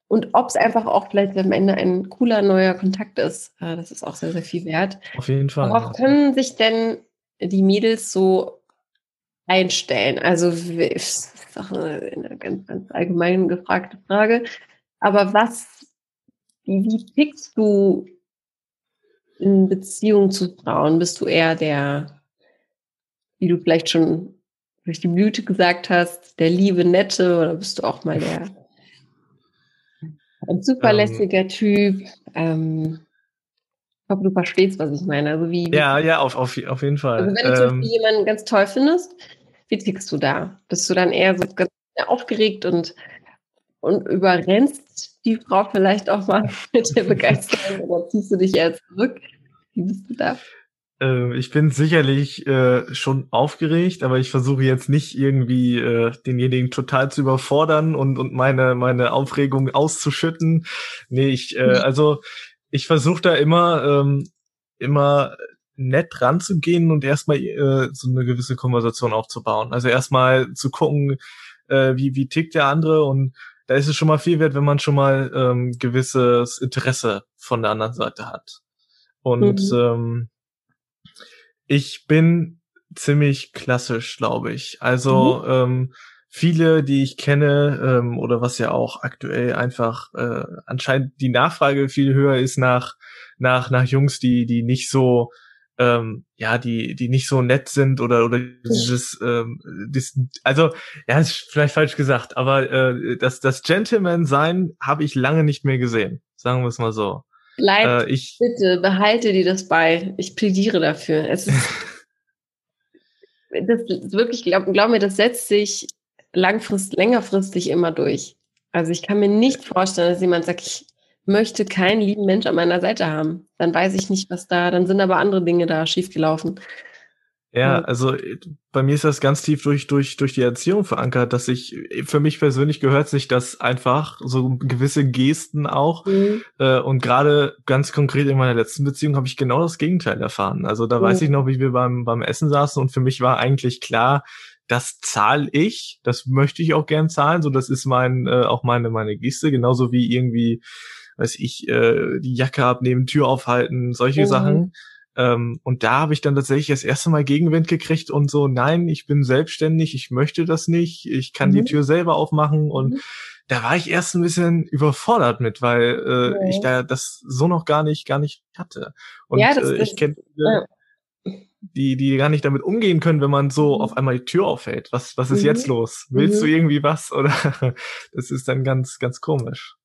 Speaker 1: und ob es einfach auch vielleicht am Ende ein cooler neuer Kontakt ist, äh, das ist auch sehr, sehr viel wert.
Speaker 2: Auf jeden Fall.
Speaker 1: Worauf können sich denn die Mädels so einstellen? Also, das ist auch eine ganz, ganz allgemein gefragte Frage. Aber was, wie, wie tickst du in Beziehung zu Frauen? Bist du eher der, wie du vielleicht schon durch die Blüte gesagt hast, der liebe Nette oder bist du auch mal der ein zuverlässiger ähm, Typ. Ähm, ich hoffe, du verstehst, was ich meine. Also wie,
Speaker 2: ja, ja, auf, auf, auf jeden Fall.
Speaker 1: Also wenn du ähm, jemanden ganz toll findest, wie tickst du da? Bist du dann eher so ganz aufgeregt und, und überrennst die Frau vielleicht auch mal *laughs* mit der Begeisterung oder ziehst du dich eher zurück? Wie bist du da?
Speaker 2: Äh, ich bin sicherlich äh, schon aufgeregt, aber ich versuche jetzt nicht irgendwie äh, denjenigen total zu überfordern und und meine meine Aufregung auszuschütten. Nee, ich äh, mhm. also ich versuche da immer ähm, immer nett ranzugehen und erstmal äh, so eine gewisse Konversation aufzubauen. Also erstmal zu gucken, äh, wie wie tickt der andere und da ist es schon mal viel wert, wenn man schon mal ähm, gewisses Interesse von der anderen Seite hat. Und mhm. ähm, ich bin ziemlich klassisch, glaube ich. Also mhm. ähm, viele, die ich kenne ähm, oder was ja auch aktuell einfach äh, anscheinend die Nachfrage viel höher ist nach nach nach Jungs, die die nicht so ähm, ja, die, die nicht so nett sind oder, oder dieses, ähm, das, also, ja, ist vielleicht falsch gesagt, aber äh, das, das Gentleman-Sein habe ich lange nicht mehr gesehen, sagen wir es mal so.
Speaker 1: Bleib, äh, ich, bitte, behalte dir das bei. Ich plädiere dafür. Es ist, *laughs* das ist wirklich, glaub, glaub mir, das setzt sich langfristig, längerfristig immer durch. Also ich kann mir nicht vorstellen, dass jemand sagt, ich möchte keinen lieben Mensch an meiner Seite haben. Dann weiß ich nicht, was da, dann sind aber andere Dinge da schiefgelaufen.
Speaker 2: Ja, also äh, bei mir ist das ganz tief durch, durch, durch die Erziehung verankert, dass ich, für mich persönlich gehört sich das einfach, so gewisse Gesten auch. Mhm. Äh, und gerade ganz konkret in meiner letzten Beziehung habe ich genau das Gegenteil erfahren. Also da mhm. weiß ich noch, wie wir beim, beim Essen saßen und für mich war eigentlich klar, das zahle ich, das möchte ich auch gern zahlen, so das ist mein, äh, auch meine, meine Geste, genauso wie irgendwie, weiß ich, äh, die Jacke abnehmen, Tür aufhalten, solche mhm. Sachen ähm, und da habe ich dann tatsächlich das erste Mal Gegenwind gekriegt und so, nein, ich bin selbstständig, ich möchte das nicht, ich kann mhm. die Tür selber aufmachen und mhm. da war ich erst ein bisschen überfordert mit, weil äh, okay. ich da das so noch gar nicht, gar nicht hatte. Und ja, äh, ich kenne ja. die, die gar nicht damit umgehen können, wenn man so mhm. auf einmal die Tür aufhält. Was, was ist mhm. jetzt los? Willst du mhm. irgendwie was? *laughs* Oder das ist dann ganz, ganz komisch.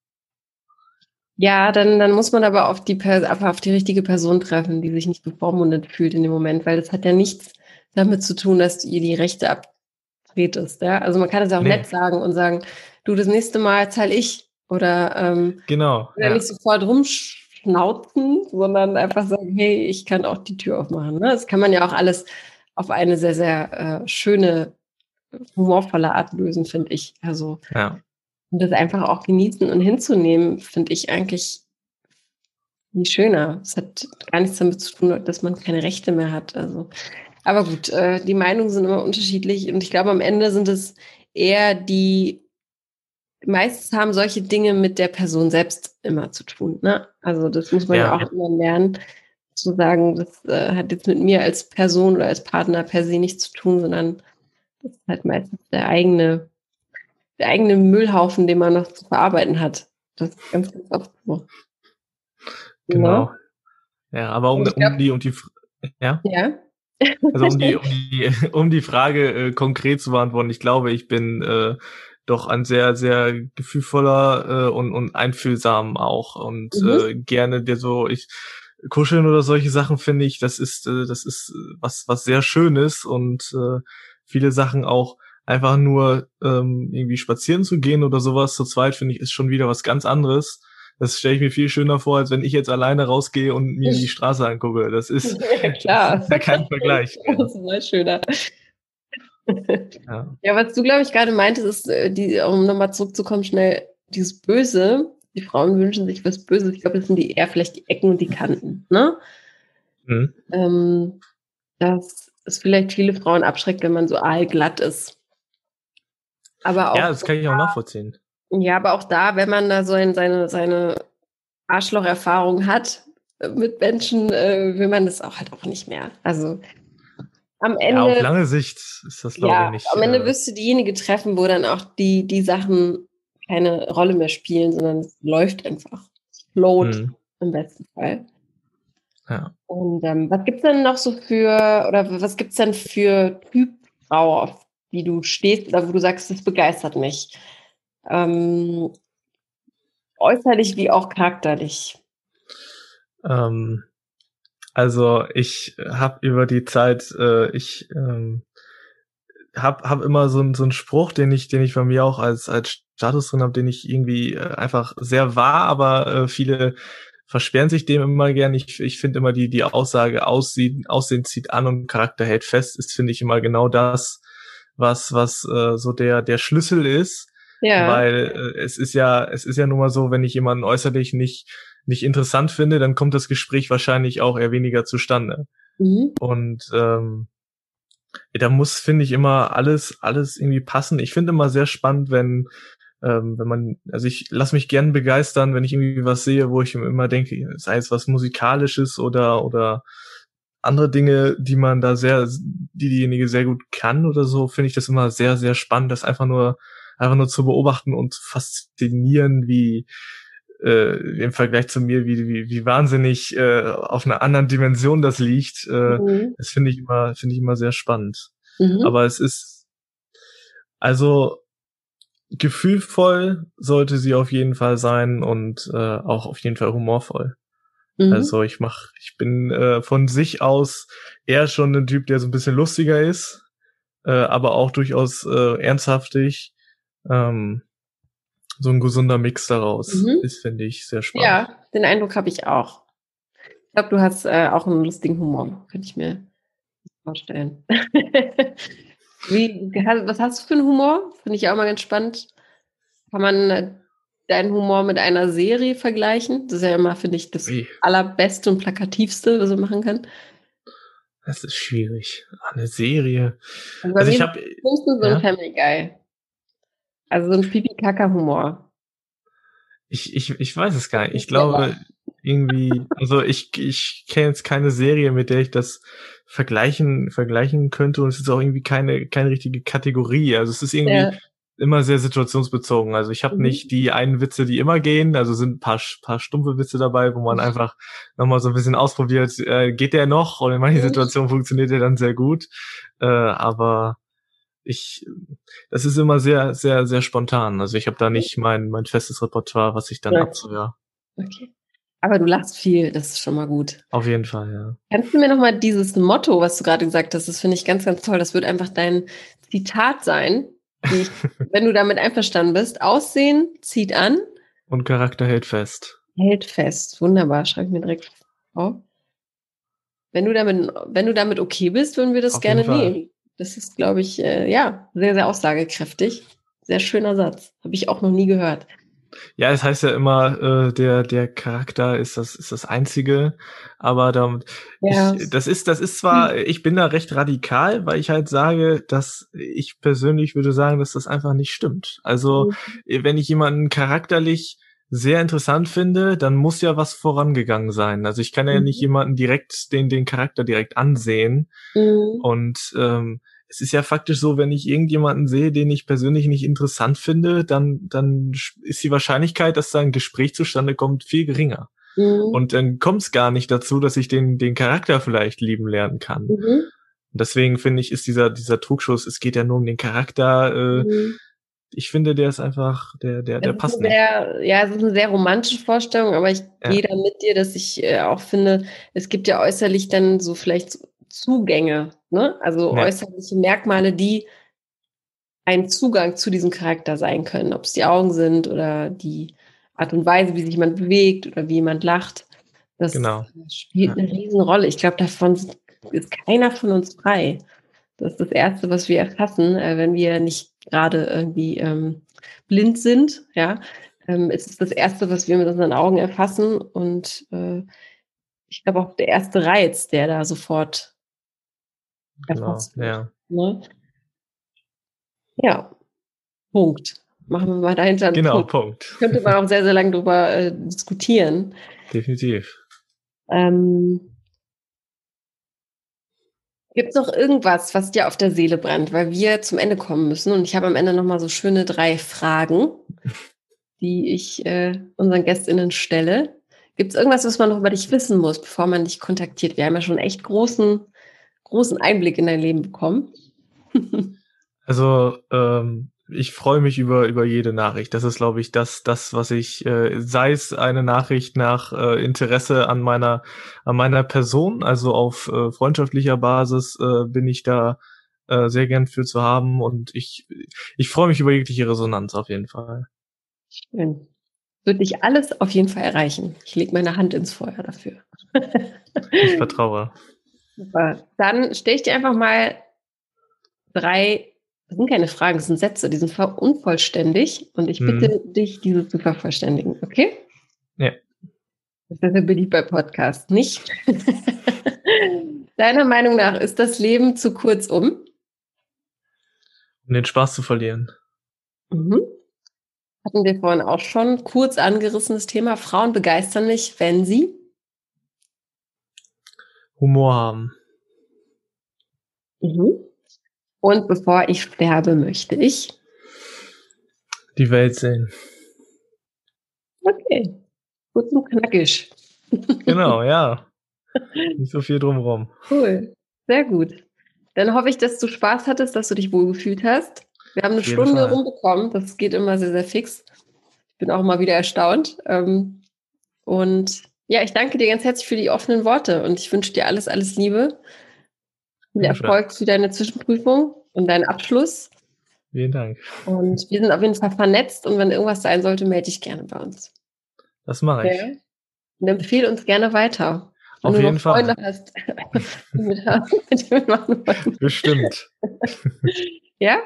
Speaker 1: Ja, dann, dann muss man aber auf die, auf die richtige Person treffen, die sich nicht bevormundet fühlt in dem Moment, weil das hat ja nichts damit zu tun, dass du ihr die Rechte abtretest. Ja? Also man kann es auch nee. nett sagen und sagen, du, das nächste Mal zahle ich. Oder, ähm,
Speaker 2: genau,
Speaker 1: oder ja. nicht sofort rumschnauzen, sondern einfach sagen, hey, ich kann auch die Tür aufmachen. Ne? Das kann man ja auch alles auf eine sehr, sehr äh, schöne, humorvolle Art lösen, finde ich. Also
Speaker 2: ja.
Speaker 1: Und das einfach auch genießen und hinzunehmen, finde ich eigentlich viel schöner. Es hat gar nichts damit zu tun, dass man keine Rechte mehr hat. Also, aber gut, äh, die Meinungen sind immer unterschiedlich und ich glaube, am Ende sind es eher die, meistens haben solche Dinge mit der Person selbst immer zu tun. Ne? Also das muss man ja, ja auch immer lernen, zu sagen, das äh, hat jetzt mit mir als Person oder als Partner per se nichts zu tun, sondern das ist halt meistens der eigene der eigene Müllhaufen, den man noch zu verarbeiten hat. Das ist ganz, ganz oft so.
Speaker 2: Genau. Ja, ja aber um, um die, um die, ja?
Speaker 1: Ja.
Speaker 2: Also um die, *laughs* um die, um die Frage äh, konkret zu beantworten, ich glaube, ich bin äh, doch ein sehr, sehr gefühlvoller äh, und, und einfühlsam auch und mhm. äh, gerne der so, ich kuscheln oder solche Sachen finde ich, das ist, äh, das ist was, was sehr Schönes und äh, viele Sachen auch einfach nur ähm, irgendwie spazieren zu gehen oder sowas zu zweit, finde ich, ist schon wieder was ganz anderes. Das stelle ich mir viel schöner vor, als wenn ich jetzt alleine rausgehe und mir die Straße angucke. Das *laughs* ist,
Speaker 1: ja, klar. *laughs* *laughs*
Speaker 2: Das ist ja kein Vergleich.
Speaker 1: Das ist mal schöner. Ja. ja, was du, glaube ich, gerade meintest, ist, äh, die, um nochmal zurückzukommen, schnell, dieses Böse. Die Frauen wünschen sich was Böses. Ich glaube, das sind die eher vielleicht die Ecken und die Kanten. Ne? Mhm. Ähm, dass es vielleicht viele Frauen abschreckt, wenn man so aalglatt ist. Aber auch
Speaker 2: ja, das kann ich auch nachvollziehen.
Speaker 1: Ja, aber auch da, wenn man da so ein, seine, seine Arschlocherfahrung hat äh, mit Menschen, äh, will man das auch halt auch nicht mehr. Also am Ende. Ja,
Speaker 2: auf lange Sicht ist das, glaube
Speaker 1: ja,
Speaker 2: ich, nicht.
Speaker 1: Am Ende äh, wirst du diejenige treffen, wo dann auch die, die Sachen keine Rolle mehr spielen, sondern es läuft einfach. Es float hm. im besten Fall.
Speaker 2: Ja.
Speaker 1: Und ähm, was gibt es denn noch so für, oder was gibt es denn für Typ Frau, auf die du stehst oder wo du sagst, das begeistert mich? Ähm, äußerlich wie auch charakterlich.
Speaker 2: Ähm, also ich habe über die Zeit, äh, ich ähm, habe hab immer so, so einen Spruch, den ich, den ich bei mir auch als als Status drin habe, den ich irgendwie äh, einfach sehr wahr, aber äh, viele versperren sich dem immer gern. Ich, ich finde immer die, die Aussage, Aussehen, Aussehen zieht an und Charakter hält fest, ist, finde ich, immer genau das, was, was äh, so der, der Schlüssel ist. Ja. Weil äh, es ist ja, es ist ja nun mal so, wenn ich jemanden äußerlich nicht, nicht interessant finde, dann kommt das Gespräch wahrscheinlich auch eher weniger zustande. Mhm. Und ähm, da muss, finde ich, immer alles, alles irgendwie passen. Ich finde immer sehr spannend, wenn, ähm, wenn man, also ich lasse mich gern begeistern, wenn ich irgendwie was sehe, wo ich immer denke, sei es was musikalisches oder oder andere Dinge, die man da sehr, die diejenige sehr gut kann oder so, finde ich das immer sehr sehr spannend, das einfach nur einfach nur zu beobachten und faszinieren, wie äh, im Vergleich zu mir, wie wie, wie wahnsinnig äh, auf einer anderen Dimension das liegt. Äh, mhm. Das finde ich immer finde ich immer sehr spannend. Mhm. Aber es ist also gefühlvoll sollte sie auf jeden Fall sein und äh, auch auf jeden Fall humorvoll. Mhm. Also ich mach, ich bin äh, von sich aus eher schon ein Typ, der so ein bisschen lustiger ist, äh, aber auch durchaus äh, ernsthaftig. Ähm, so ein gesunder Mix daraus mhm. ist, finde ich, sehr spannend.
Speaker 1: Ja, den Eindruck habe ich auch. Ich glaube, du hast äh, auch einen lustigen Humor, könnte ich mir vorstellen. *laughs* Wie, was hast du für einen Humor? Finde ich auch mal ganz spannend. Kann man äh, deinen Humor mit einer Serie vergleichen? Das ist ja immer, finde ich, das Wie? allerbeste und plakativste, was man machen kann.
Speaker 2: Das ist schwierig. Eine Serie.
Speaker 1: Also, also ich habe so ja? ein Family Guy. Also so ein Pipi-Kaka-Humor.
Speaker 2: Ich, ich, ich weiß es gar nicht. Ich glaube, irgendwie, also ich, ich kenne jetzt keine Serie, mit der ich das vergleichen, vergleichen könnte und es ist auch irgendwie keine, keine richtige Kategorie. Also es ist irgendwie ja. Immer sehr situationsbezogen. Also ich habe mhm. nicht die einen Witze, die immer gehen, also sind ein paar, paar stumpfe Witze dabei, wo man mhm. einfach nochmal so ein bisschen ausprobiert, äh, geht der noch? Und in manchen mhm. Situationen funktioniert der dann sehr gut. Äh, aber ich, das ist immer sehr, sehr, sehr spontan. Also ich habe da nicht mein, mein festes Repertoire, was ich dann ja. abzuhöre.
Speaker 1: Okay. Aber du lachst viel, das ist schon mal gut.
Speaker 2: Auf jeden Fall, ja.
Speaker 1: Kannst du mir nochmal dieses Motto, was du gerade gesagt hast, das finde ich ganz, ganz toll. Das wird einfach dein Zitat sein, ich, wenn du damit einverstanden bist. Aussehen zieht an.
Speaker 2: Und Charakter hält fest.
Speaker 1: Hält fest. Wunderbar, schreibe ich mir direkt auf. Wenn du damit, wenn du damit okay bist, würden wir das auf gerne nehmen. Das ist, glaube ich, äh, ja, sehr, sehr aussagekräftig. Sehr schöner Satz. Habe ich auch noch nie gehört.
Speaker 2: Ja, es heißt ja immer, äh, der der Charakter ist das ist das einzige, aber damit ja. ich, das ist das ist zwar, hm. ich bin da recht radikal, weil ich halt sage, dass ich persönlich würde sagen, dass das einfach nicht stimmt. Also mhm. wenn ich jemanden charakterlich sehr interessant finde, dann muss ja was vorangegangen sein. Also ich kann ja mhm. nicht jemanden direkt den den Charakter direkt ansehen mhm. und ähm, es ist ja faktisch so, wenn ich irgendjemanden sehe, den ich persönlich nicht interessant finde, dann, dann ist die Wahrscheinlichkeit, dass da ein Gespräch zustande kommt, viel geringer. Mhm. Und dann kommt es gar nicht dazu, dass ich den, den Charakter vielleicht lieben lernen kann. Mhm. deswegen finde ich, ist dieser, dieser Trugschuss, es geht ja nur um den Charakter, äh, mhm. ich finde, der ist einfach, der, der, der passt nicht.
Speaker 1: Sehr, ja, es ist eine sehr romantische Vorstellung, aber ich ja. gehe da mit dir, dass ich äh, auch finde, es gibt ja äußerlich dann so vielleicht Zugänge, ne? also ja. äußerliche Merkmale, die ein Zugang zu diesem Charakter sein können, ob es die Augen sind oder die Art und Weise, wie sich jemand bewegt oder wie jemand lacht. Das
Speaker 2: genau.
Speaker 1: spielt eine Riesenrolle. Ich glaube, davon ist keiner von uns frei. Das ist das Erste, was wir erfassen, äh, wenn wir nicht gerade irgendwie ähm, blind sind. Ja, ähm, ist es das Erste, was wir mit unseren Augen erfassen. Und äh, ich glaube auch der erste Reiz, der da sofort
Speaker 2: genau, erfasst wird. Ja.
Speaker 1: Ne? ja, Punkt. Machen wir mal dahinter einen
Speaker 2: Genau, Punkt. Punkt.
Speaker 1: Könnte man auch sehr, sehr lange drüber äh, diskutieren.
Speaker 2: Definitiv.
Speaker 1: Ähm, Gibt es noch irgendwas, was dir auf der Seele brennt, weil wir zum Ende kommen müssen? Und ich habe am Ende nochmal so schöne drei Fragen, *laughs* die ich äh, unseren GästInnen stelle. Gibt es irgendwas, was man noch über dich wissen muss, bevor man dich kontaktiert? Wir haben ja schon echt großen, großen Einblick in dein Leben bekommen. *laughs*
Speaker 2: also ähm, ich freue mich über über jede Nachricht. Das ist, glaube ich, das das, was ich äh, sei es eine Nachricht nach äh, Interesse an meiner an meiner Person, also auf äh, freundschaftlicher Basis äh, bin ich da äh, sehr gern für zu haben und ich ich freue mich über jegliche Resonanz auf jeden Fall.
Speaker 1: Schön. Würde dich alles auf jeden Fall erreichen. Ich lege meine Hand ins Feuer dafür.
Speaker 2: ich vertraue.
Speaker 1: Super. Dann stelle ich dir einfach mal drei das sind keine Fragen, das sind Sätze, die sind unvollständig und ich bitte mhm. dich, diese zu vervollständigen, okay?
Speaker 2: Ja.
Speaker 1: Das ist ja beliebt bei Podcasts, nicht? *laughs* Deiner Meinung nach ist das Leben zu kurz um?
Speaker 2: Um den Spaß zu verlieren.
Speaker 1: Mhm. Hatten wir vorhin auch schon kurz angerissenes Thema. Frauen begeistern mich, wenn sie
Speaker 2: Humor haben.
Speaker 1: Mhm. Und bevor ich sterbe, möchte ich
Speaker 2: die Welt sehen.
Speaker 1: Okay. Gut und knackig.
Speaker 2: Genau, ja. *laughs* Nicht so viel drumherum.
Speaker 1: Cool. Sehr gut. Dann hoffe ich, dass du Spaß hattest, dass du dich wohlgefühlt hast. Wir haben eine Stunde Fall. rumbekommen. Das geht immer sehr, sehr fix. Ich bin auch mal wieder erstaunt. Ähm, und ja, ich danke dir ganz herzlich für die offenen Worte und ich wünsche dir alles, alles Liebe. Viel Erfolg für deine Zwischenprüfung und deinen Abschluss.
Speaker 2: Vielen Dank.
Speaker 1: Und wir sind auf jeden Fall vernetzt und wenn irgendwas sein sollte, melde dich gerne bei uns.
Speaker 2: Das mache ich. Okay.
Speaker 1: Und empfehle uns gerne weiter.
Speaker 2: Wenn auf jeden Fall.
Speaker 1: Freunde hast, *laughs*
Speaker 2: mit, *laughs* Bestimmt. *laughs*
Speaker 1: ja,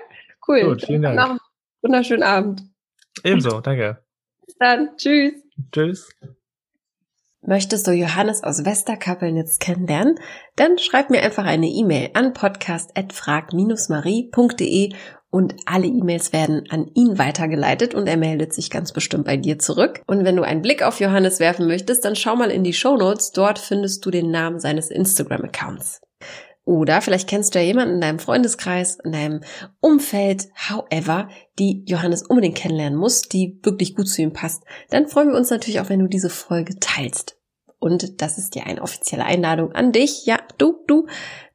Speaker 1: cool.
Speaker 2: Gut, vielen Dank. Noch einen
Speaker 1: wunderschönen Abend.
Speaker 2: Ebenso, danke.
Speaker 1: Bis dann. Tschüss.
Speaker 2: Tschüss.
Speaker 1: Möchtest du Johannes aus Westerkappelnitz kennenlernen? Dann schreib mir einfach eine E-Mail an podcast.frag-marie.de und alle E-Mails werden an ihn weitergeleitet und er meldet sich ganz bestimmt bei dir zurück. Und wenn du einen Blick auf Johannes werfen möchtest, dann schau mal in die Show Notes. Dort findest du den Namen seines Instagram-Accounts. Oder vielleicht kennst du ja jemanden in deinem Freundeskreis, in deinem Umfeld, however, die Johannes unbedingt kennenlernen muss, die wirklich gut zu ihm passt. Dann freuen wir uns natürlich auch, wenn du diese Folge teilst. Und das ist dir eine offizielle Einladung an dich. Ja, du, du,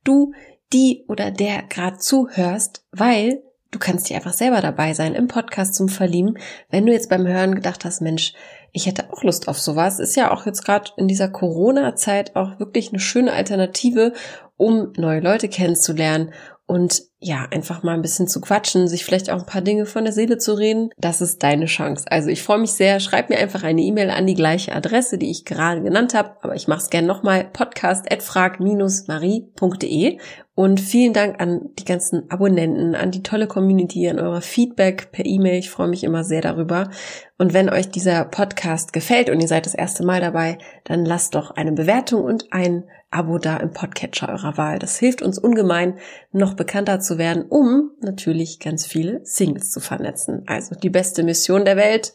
Speaker 1: du, die oder der gerade zuhörst, weil du kannst dir einfach selber dabei sein im Podcast zum Verlieben. Wenn du jetzt beim Hören gedacht hast, Mensch, ich hätte auch Lust auf sowas, ist ja auch jetzt gerade in dieser Corona-Zeit auch wirklich eine schöne Alternative, um neue Leute kennenzulernen und ja, einfach mal ein bisschen zu quatschen, sich vielleicht auch ein paar Dinge von der Seele zu reden, das ist deine Chance. Also ich freue mich sehr, schreib mir einfach eine E-Mail an die gleiche Adresse, die ich gerade genannt habe, aber ich mache es gerne nochmal, podcast.frag-marie.de und vielen Dank an die ganzen Abonnenten, an die tolle Community, an euer Feedback per E-Mail. Ich freue mich immer sehr darüber. Und wenn euch dieser Podcast gefällt und ihr seid das erste Mal dabei, dann lasst doch eine Bewertung und ein Abo da im Podcatcher eurer Wahl. Das hilft uns ungemein, noch bekannter zu werden, um natürlich ganz viele Singles zu vernetzen. Also die beste Mission der Welt.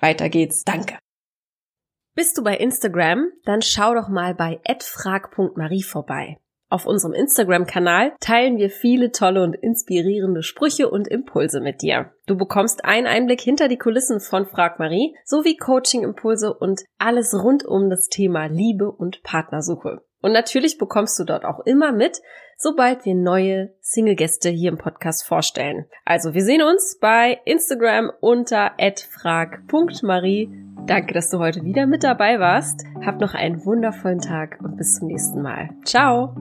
Speaker 1: Weiter geht's. Danke. Bist du bei Instagram? Dann schau doch mal bei @frag.marie vorbei. Auf unserem Instagram-Kanal teilen wir viele tolle und inspirierende Sprüche und Impulse mit dir. Du bekommst einen Einblick hinter die Kulissen von Frag Marie sowie Coaching-Impulse und alles rund um das Thema Liebe und Partnersuche. Und natürlich bekommst du dort auch immer mit, sobald wir neue Single-Gäste hier im Podcast vorstellen. Also wir sehen uns bei Instagram unter frag.marie. Danke, dass du heute wieder mit dabei warst. Hab noch einen wundervollen Tag und bis zum nächsten Mal. Ciao!